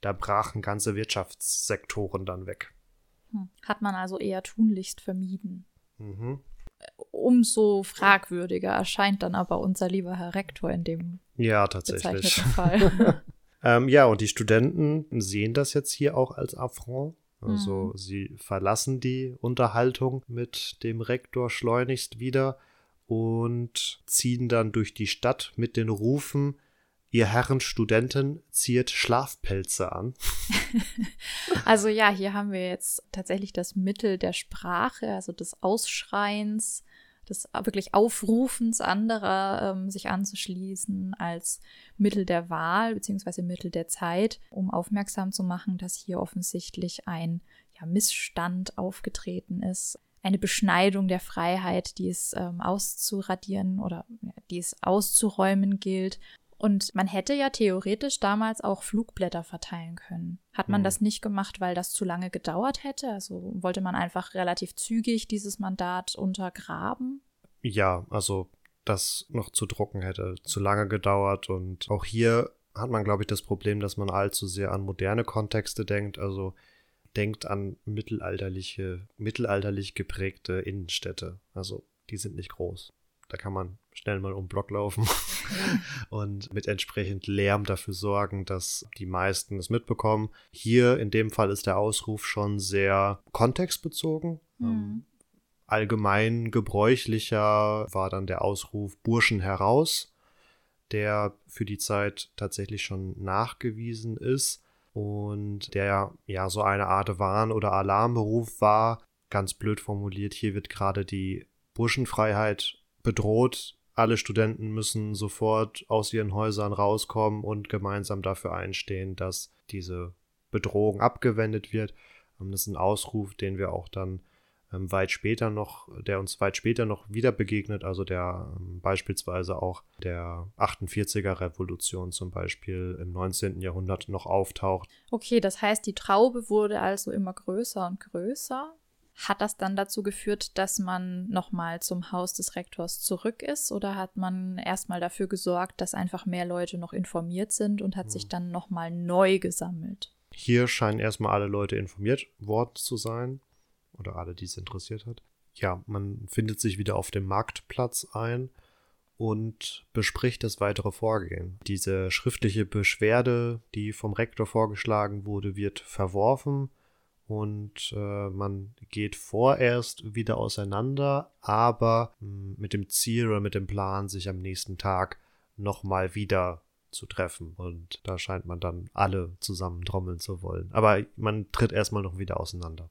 da brachen ganze Wirtschaftssektoren dann weg. Hm. Hat man also eher tunlichst vermieden. Mhm umso fragwürdiger erscheint dann aber unser lieber Herr Rektor in dem ja, tatsächlich. Fall. ähm, ja, und die Studenten sehen das jetzt hier auch als Affront. Also mhm. sie verlassen die Unterhaltung mit dem Rektor schleunigst wieder und ziehen dann durch die Stadt mit den Rufen, Ihr Herren Studenten ziert Schlafpelze an. also ja, hier haben wir jetzt tatsächlich das Mittel der Sprache, also des Ausschreins, des wirklich Aufrufens anderer, ähm, sich anzuschließen, als Mittel der Wahl beziehungsweise Mittel der Zeit, um aufmerksam zu machen, dass hier offensichtlich ein ja, Missstand aufgetreten ist. Eine Beschneidung der Freiheit, die es ähm, auszuradieren oder die es auszuräumen gilt und man hätte ja theoretisch damals auch Flugblätter verteilen können. Hat man mhm. das nicht gemacht, weil das zu lange gedauert hätte? Also wollte man einfach relativ zügig dieses Mandat untergraben? Ja, also das noch zu drucken hätte zu lange gedauert. Und auch hier hat man, glaube ich, das Problem, dass man allzu sehr an moderne Kontexte denkt. Also denkt an mittelalterliche, mittelalterlich geprägte Innenstädte. Also die sind nicht groß. Da kann man schnell mal um Block laufen. und mit entsprechend Lärm dafür sorgen, dass die meisten es mitbekommen. Hier in dem Fall ist der Ausruf schon sehr kontextbezogen. Mhm. Allgemein gebräuchlicher war dann der Ausruf Burschen heraus, der für die Zeit tatsächlich schon nachgewiesen ist und der ja so eine Art Warn- oder Alarmberuf war. Ganz blöd formuliert, hier wird gerade die Burschenfreiheit bedroht. Alle Studenten müssen sofort aus ihren Häusern rauskommen und gemeinsam dafür einstehen, dass diese Bedrohung abgewendet wird. Das ist ein Ausruf, den wir auch dann ähm, weit später noch, der uns weit später noch wieder begegnet, also der ähm, beispielsweise auch der 48er Revolution zum Beispiel im 19. Jahrhundert noch auftaucht. Okay, das heißt, die Traube wurde also immer größer und größer. Hat das dann dazu geführt, dass man nochmal zum Haus des Rektors zurück ist oder hat man erstmal dafür gesorgt, dass einfach mehr Leute noch informiert sind und hat hm. sich dann nochmal neu gesammelt? Hier scheinen erstmal alle Leute informiert worden zu sein oder alle, die es interessiert hat. Ja, man findet sich wieder auf dem Marktplatz ein und bespricht das weitere Vorgehen. Diese schriftliche Beschwerde, die vom Rektor vorgeschlagen wurde, wird verworfen und äh, man geht vorerst wieder auseinander, aber mh, hm, mit dem Ziel oder mit dem Plan, sich am nächsten Tag nochmal wieder zu treffen. Und da scheint man dann alle zusammen trommeln zu wollen. Aber man tritt erstmal noch wieder auseinander.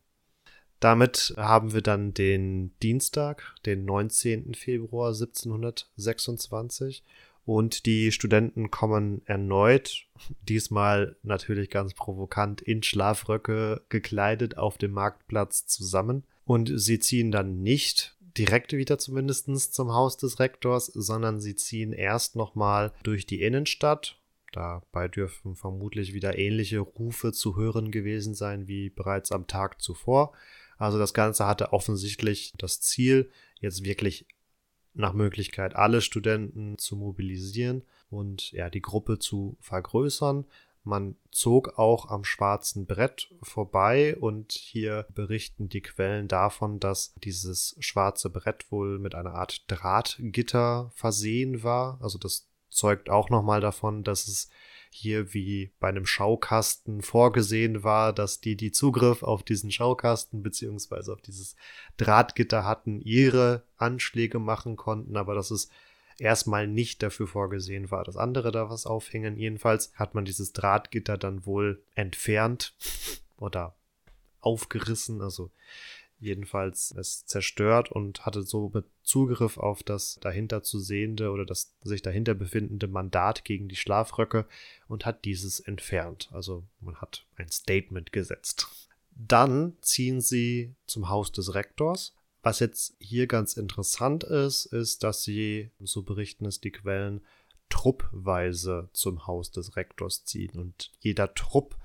Damit haben wir dann den Dienstag, den 19. Februar 1726 und die Studenten kommen erneut, diesmal natürlich ganz provokant, in Schlafröcke gekleidet auf dem Marktplatz zusammen. Und sie ziehen dann nicht direkt wieder zumindest zum Haus des Rektors, sondern sie ziehen erst nochmal durch die Innenstadt. Dabei dürfen vermutlich wieder ähnliche Rufe zu hören gewesen sein wie bereits am Tag zuvor. Also das Ganze hatte offensichtlich das Ziel, jetzt wirklich nach Möglichkeit alle Studenten zu mobilisieren und ja, die Gruppe zu vergrößern. Man zog auch am schwarzen Brett vorbei und hier berichten die Quellen davon, dass dieses schwarze Brett wohl mit einer Art Drahtgitter versehen war. Also das zeugt auch nochmal davon, dass es hier wie bei einem Schaukasten vorgesehen war, dass die, die Zugriff auf diesen Schaukasten beziehungsweise auf dieses Drahtgitter hatten, ihre Anschläge machen konnten, aber dass es erstmal nicht dafür vorgesehen war, dass andere da was aufhängen. Jedenfalls hat man dieses Drahtgitter dann wohl entfernt oder aufgerissen, also jedenfalls es zerstört und hatte somit Zugriff auf das dahinter zu sehende oder das sich dahinter befindende Mandat gegen die Schlafröcke und hat dieses entfernt. Also man hat ein Statement gesetzt. Dann ziehen sie zum Haus des Rektors. Was jetzt hier ganz interessant ist, ist, dass sie, so berichten es die Quellen, truppweise zum Haus des Rektors ziehen und jeder Trupp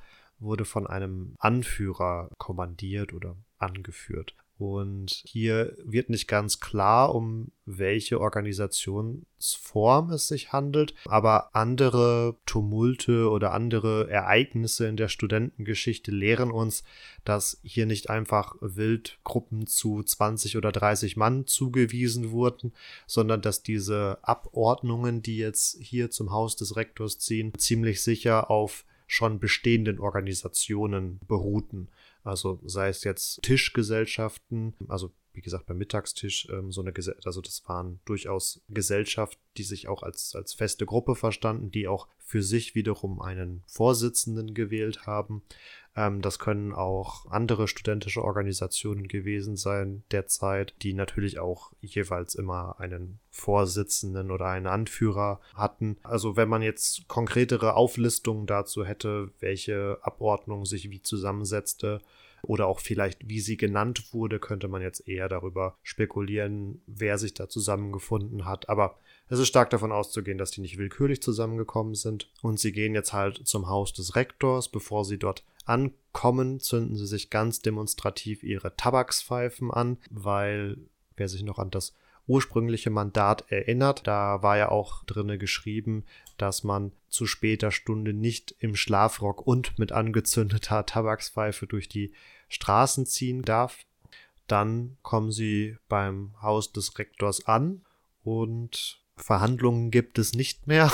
wurde von einem Anführer kommandiert oder angeführt. Und hier wird nicht ganz klar, um welche Organisationsform es sich handelt, aber andere Tumulte oder andere Ereignisse in der Studentengeschichte lehren uns, dass hier nicht einfach Wildgruppen zu 20 oder 30 Mann zugewiesen wurden, sondern dass diese Abordnungen, die jetzt hier zum Haus des Rektors ziehen, ziemlich sicher auf schon bestehenden Organisationen beruhten. Also sei es jetzt Tischgesellschaften, also wie gesagt, beim Mittagstisch ähm, so eine also das waren durchaus Gesellschaften, die sich auch als, als feste Gruppe verstanden, die auch für sich wiederum einen Vorsitzenden gewählt haben. Ähm, das können auch andere studentische Organisationen gewesen sein derzeit, die natürlich auch jeweils immer einen Vorsitzenden oder einen Anführer hatten. Also wenn man jetzt konkretere Auflistungen dazu hätte, welche Abordnung sich wie zusammensetzte, oder auch vielleicht, wie sie genannt wurde, könnte man jetzt eher darüber spekulieren, wer sich da zusammengefunden hat. Aber es ist stark davon auszugehen, dass die nicht willkürlich zusammengekommen sind. Und sie gehen jetzt halt zum Haus des Rektors. Bevor sie dort ankommen, zünden sie sich ganz demonstrativ ihre Tabakspfeifen an, weil, wer sich noch an das ursprüngliche Mandat erinnert. Da war ja auch drinne geschrieben, dass man zu später Stunde nicht im Schlafrock und mit angezündeter Tabakspfeife durch die Straßen ziehen darf. Dann kommen sie beim Haus des Rektors an und Verhandlungen gibt es nicht mehr.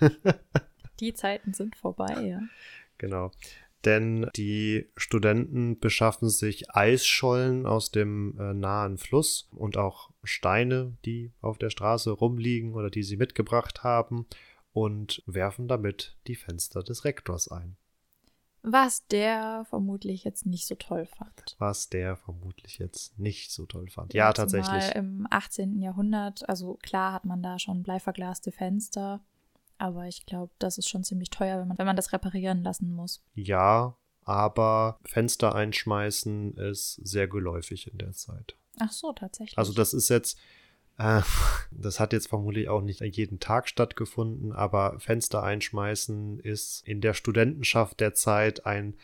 Die Zeiten sind vorbei, ja. Genau. Denn die Studenten beschaffen sich Eisschollen aus dem äh, nahen Fluss und auch Steine, die auf der Straße rumliegen oder die sie mitgebracht haben und werfen damit die Fenster des Rektors ein. Was der vermutlich jetzt nicht so toll fand. Was der vermutlich jetzt nicht so toll fand. Ja, tatsächlich. Im 18. Jahrhundert, also klar hat man da schon bleiverglaste Fenster, aber ich glaube, das ist schon ziemlich teuer, wenn man, wenn man das reparieren lassen muss. Ja, aber Fenster einschmeißen ist sehr geläufig in der Zeit. Ach so, tatsächlich. Also das ist jetzt, äh, das hat jetzt vermutlich auch nicht jeden Tag stattgefunden, aber Fenster einschmeißen ist in der Studentenschaft der Zeit ein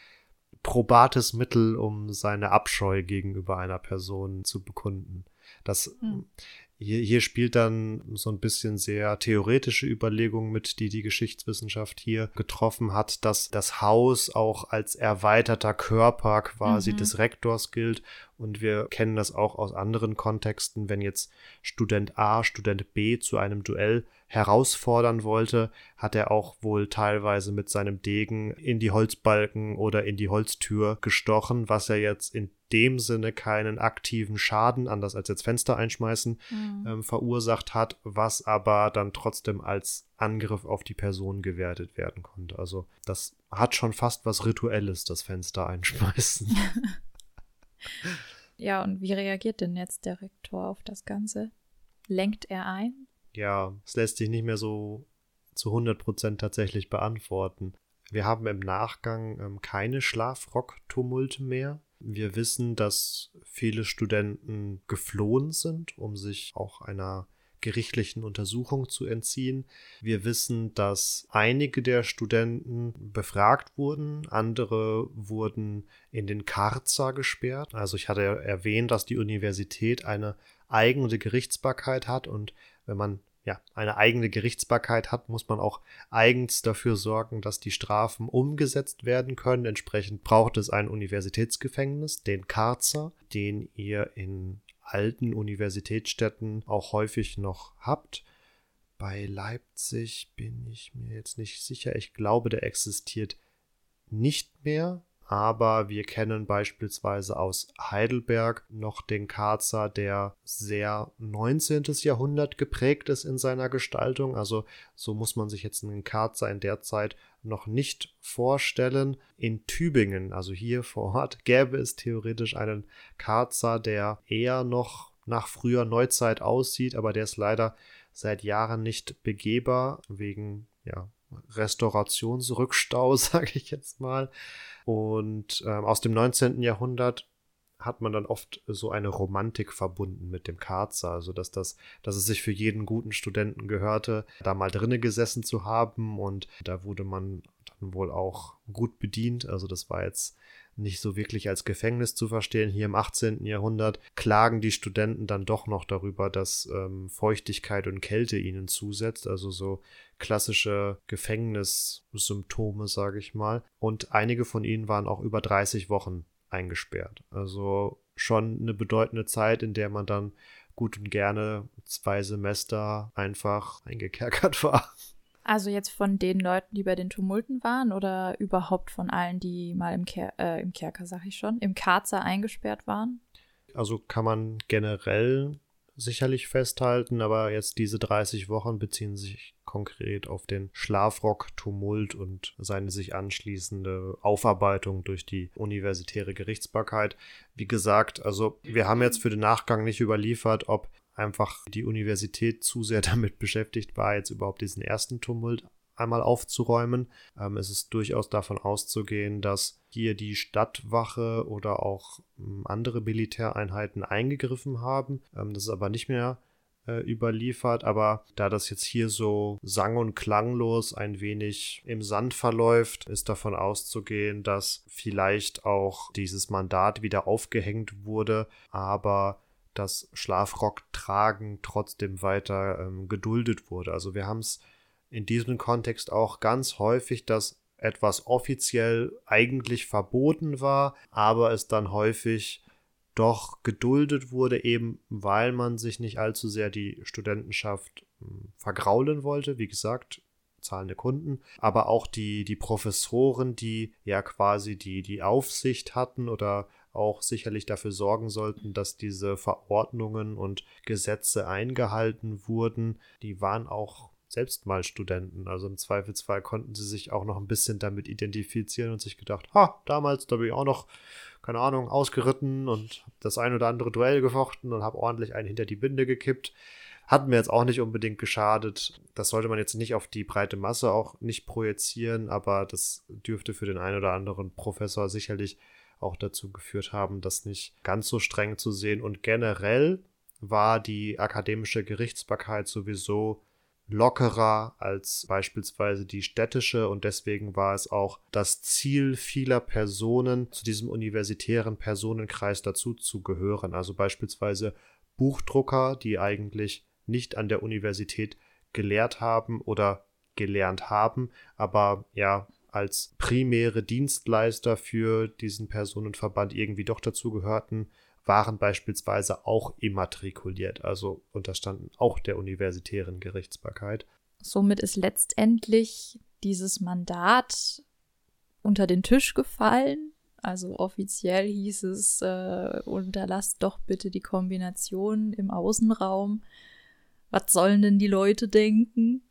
probates Mittel, um seine Abscheu gegenüber einer Person zu bekunden. Das, hm. Hier, hier spielt dann so ein bisschen sehr theoretische Überlegung mit, die die Geschichtswissenschaft hier getroffen hat, dass das Haus auch als erweiterter Körper quasi mhm. des Rektors gilt. Und wir kennen das auch aus anderen Kontexten, wenn jetzt Student A Student B zu einem Duell herausfordern wollte, hat er auch wohl teilweise mit seinem Degen in die Holzbalken oder in die Holztür gestochen, was er jetzt in dem Sinne keinen aktiven Schaden, anders als jetzt Fenster einschmeißen, mhm. ähm, verursacht hat, was aber dann trotzdem als Angriff auf die Person gewertet werden konnte. Also das hat schon fast was Rituelles, das Fenster einschmeißen. ja, und wie reagiert denn jetzt der Rektor auf das Ganze? Lenkt er ein? Ja, es lässt sich nicht mehr so zu 100% tatsächlich beantworten. Wir haben im Nachgang ähm, keine Schlafrock-Tumulte mehr. Wir wissen, dass viele Studenten geflohen sind, um sich auch einer gerichtlichen Untersuchung zu entziehen. Wir wissen, dass einige der Studenten befragt wurden, andere wurden in den Karzer gesperrt. Also ich hatte erwähnt, dass die Universität eine eigene Gerichtsbarkeit hat und wenn man ja, eine eigene Gerichtsbarkeit hat, muss man auch eigens dafür sorgen, dass die Strafen umgesetzt werden können. Entsprechend braucht es ein Universitätsgefängnis, den Karzer, den ihr in alten Universitätsstädten auch häufig noch habt. Bei Leipzig bin ich mir jetzt nicht sicher. Ich glaube, der existiert nicht mehr aber wir kennen beispielsweise aus Heidelberg noch den Karzer, der sehr 19. Jahrhundert geprägt ist in seiner Gestaltung. Also so muss man sich jetzt einen Karzer in der Zeit noch nicht vorstellen. In Tübingen, also hier vor Ort, gäbe es theoretisch einen Karzer, der eher noch nach früher Neuzeit aussieht, aber der ist leider seit Jahren nicht begehbar wegen ja, Restaurationsrückstau, sage ich jetzt mal. Und ähm, aus dem 19. Jahrhundert hat man dann oft so eine Romantik verbunden mit dem Karzer, also dass das, dass es sich für jeden guten Studenten gehörte, da mal drinnen gesessen zu haben und da wurde man dann wohl auch gut bedient. Also das war jetzt nicht so wirklich als Gefängnis zu verstehen. Hier im 18. Jahrhundert klagen die Studenten dann doch noch darüber, dass ähm, Feuchtigkeit und Kälte ihnen zusetzt, also so klassische Gefängnissymptome, sage ich mal. Und einige von ihnen waren auch über 30 Wochen eingesperrt. Also schon eine bedeutende Zeit, in der man dann gut und gerne zwei Semester einfach eingekerkert war. Also jetzt von den Leuten, die bei den Tumulten waren oder überhaupt von allen, die mal im, Ker äh, im Kerker, sag ich schon, im Karzer eingesperrt waren? Also kann man generell sicherlich festhalten, aber jetzt diese 30 Wochen beziehen sich konkret auf den Schlafrock-Tumult und seine sich anschließende Aufarbeitung durch die universitäre Gerichtsbarkeit. Wie gesagt, also wir haben jetzt für den Nachgang nicht überliefert, ob einfach die Universität zu sehr damit beschäftigt war, jetzt überhaupt diesen ersten Tumult einmal aufzuräumen. Ähm, es ist durchaus davon auszugehen, dass hier die Stadtwache oder auch ähm, andere Militäreinheiten eingegriffen haben. Ähm, das ist aber nicht mehr äh, überliefert, aber da das jetzt hier so sang- und klanglos ein wenig im Sand verläuft, ist davon auszugehen, dass vielleicht auch dieses Mandat wieder aufgehängt wurde, aber das Schlafrocktragen trotzdem weiter ähm, geduldet wurde. Also wir haben es in diesem Kontext auch ganz häufig, dass etwas offiziell eigentlich verboten war, aber es dann häufig doch geduldet wurde, eben weil man sich nicht allzu sehr die Studentenschaft hm, vergraulen wollte. Wie gesagt, zahlende Kunden, aber auch die, die Professoren, die ja quasi die, die Aufsicht hatten oder auch sicherlich dafür sorgen sollten, dass diese Verordnungen und Gesetze eingehalten wurden, die waren auch selbst mal Studenten. Also im Zweifelsfall konnten sie sich auch noch ein bisschen damit identifizieren und sich gedacht, ha, damals, da bin ich auch noch, keine Ahnung, ausgeritten und das ein oder andere Duell gefochten und habe ordentlich einen hinter die Binde gekippt. Hat mir jetzt auch nicht unbedingt geschadet. Das sollte man jetzt nicht auf die breite Masse auch nicht projizieren, aber das dürfte für den einen oder anderen Professor sicherlich auch dazu geführt haben, das nicht ganz so streng zu sehen. Und generell war die akademische Gerichtsbarkeit sowieso lockerer als beispielsweise die städtische und deswegen war es auch das Ziel vieler Personen, zu diesem universitären Personenkreis dazu zu gehören. Also beispielsweise Buchdrucker, die eigentlich nicht an der Universität gelehrt haben oder gelernt haben, aber ja als primäre Dienstleister für diesen Personenverband irgendwie doch dazu gehörten, waren beispielsweise auch immatrikuliert, also unterstanden auch der universitären Gerichtsbarkeit. Somit ist letztendlich dieses Mandat unter den Tisch gefallen. Also offiziell hieß es, äh, unterlasst doch bitte die Kombination im Außenraum was sollen denn die Leute denken?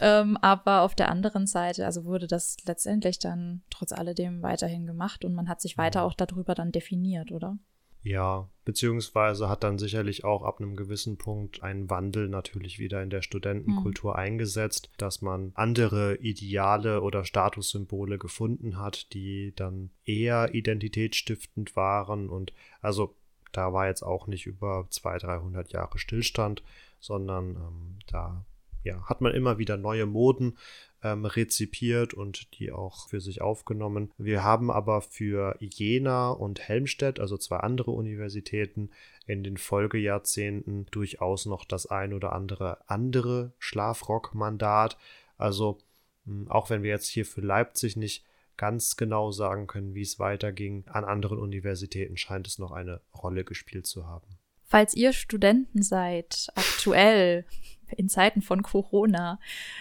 Ähm, aber auf der anderen Seite, also wurde das letztendlich dann trotz alledem weiterhin gemacht und man hat sich weiter auch darüber dann definiert, oder? Ja, beziehungsweise hat dann sicherlich auch ab einem gewissen Punkt ein Wandel natürlich wieder in der Studentenkultur mhm. eingesetzt, dass man andere Ideale oder Statussymbole gefunden hat, die dann eher identitätsstiftend waren und also da war jetzt auch nicht über 200, 300 Jahre Stillstand, sondern ähm, da ja, hat man immer wieder neue Moden ähm, rezipiert und die auch für sich aufgenommen. Wir haben aber für Jena und Helmstedt, also zwei andere Universitäten, in den Folgejahrzehnten durchaus noch das ein oder andere andere Schlafrockmandat. Also hm, auch wenn wir jetzt hier für Leipzig nicht ganz genau sagen können, wie es weiterging, an anderen Universitäten scheint es noch eine Rolle gespielt zu haben. Falls ihr Studenten seid, aktuell in Zeiten von Corona,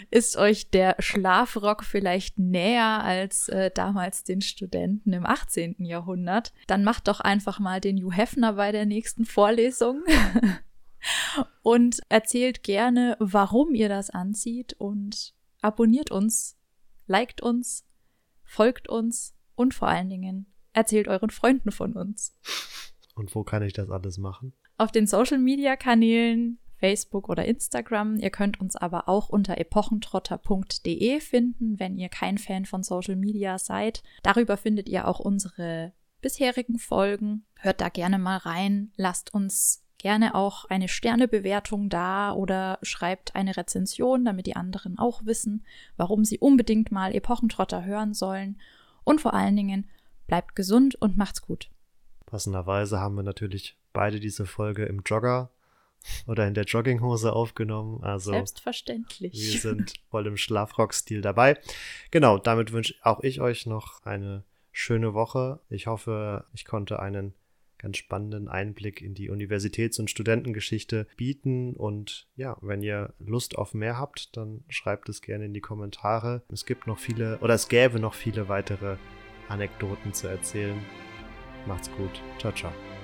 ist euch der Schlafrock vielleicht näher als äh, damals den Studenten im 18. Jahrhundert, dann macht doch einfach mal den Hugh Hefner bei der nächsten Vorlesung und erzählt gerne, warum ihr das anzieht und abonniert uns, liked uns, folgt uns und vor allen Dingen erzählt euren Freunden von uns. Und wo kann ich das alles machen? auf den Social Media Kanälen Facebook oder Instagram. Ihr könnt uns aber auch unter epochentrotter.de finden, wenn ihr kein Fan von Social Media seid. Darüber findet ihr auch unsere bisherigen Folgen. Hört da gerne mal rein. Lasst uns gerne auch eine Sternebewertung da oder schreibt eine Rezension, damit die anderen auch wissen, warum sie unbedingt mal Epochentrotter hören sollen. Und vor allen Dingen bleibt gesund und macht's gut. Passenderweise haben wir natürlich beide diese Folge im Jogger oder in der Jogginghose aufgenommen. Also Selbstverständlich. Wir sind voll im Schlafrock-Stil dabei. Genau, damit wünsche auch ich euch noch eine schöne Woche. Ich hoffe, ich konnte einen ganz spannenden Einblick in die Universitäts- und Studentengeschichte bieten. Und ja, wenn ihr Lust auf mehr habt, dann schreibt es gerne in die Kommentare. Es gibt noch viele, oder es gäbe noch viele weitere Anekdoten zu erzählen. Macht's gut. Ciao, ciao.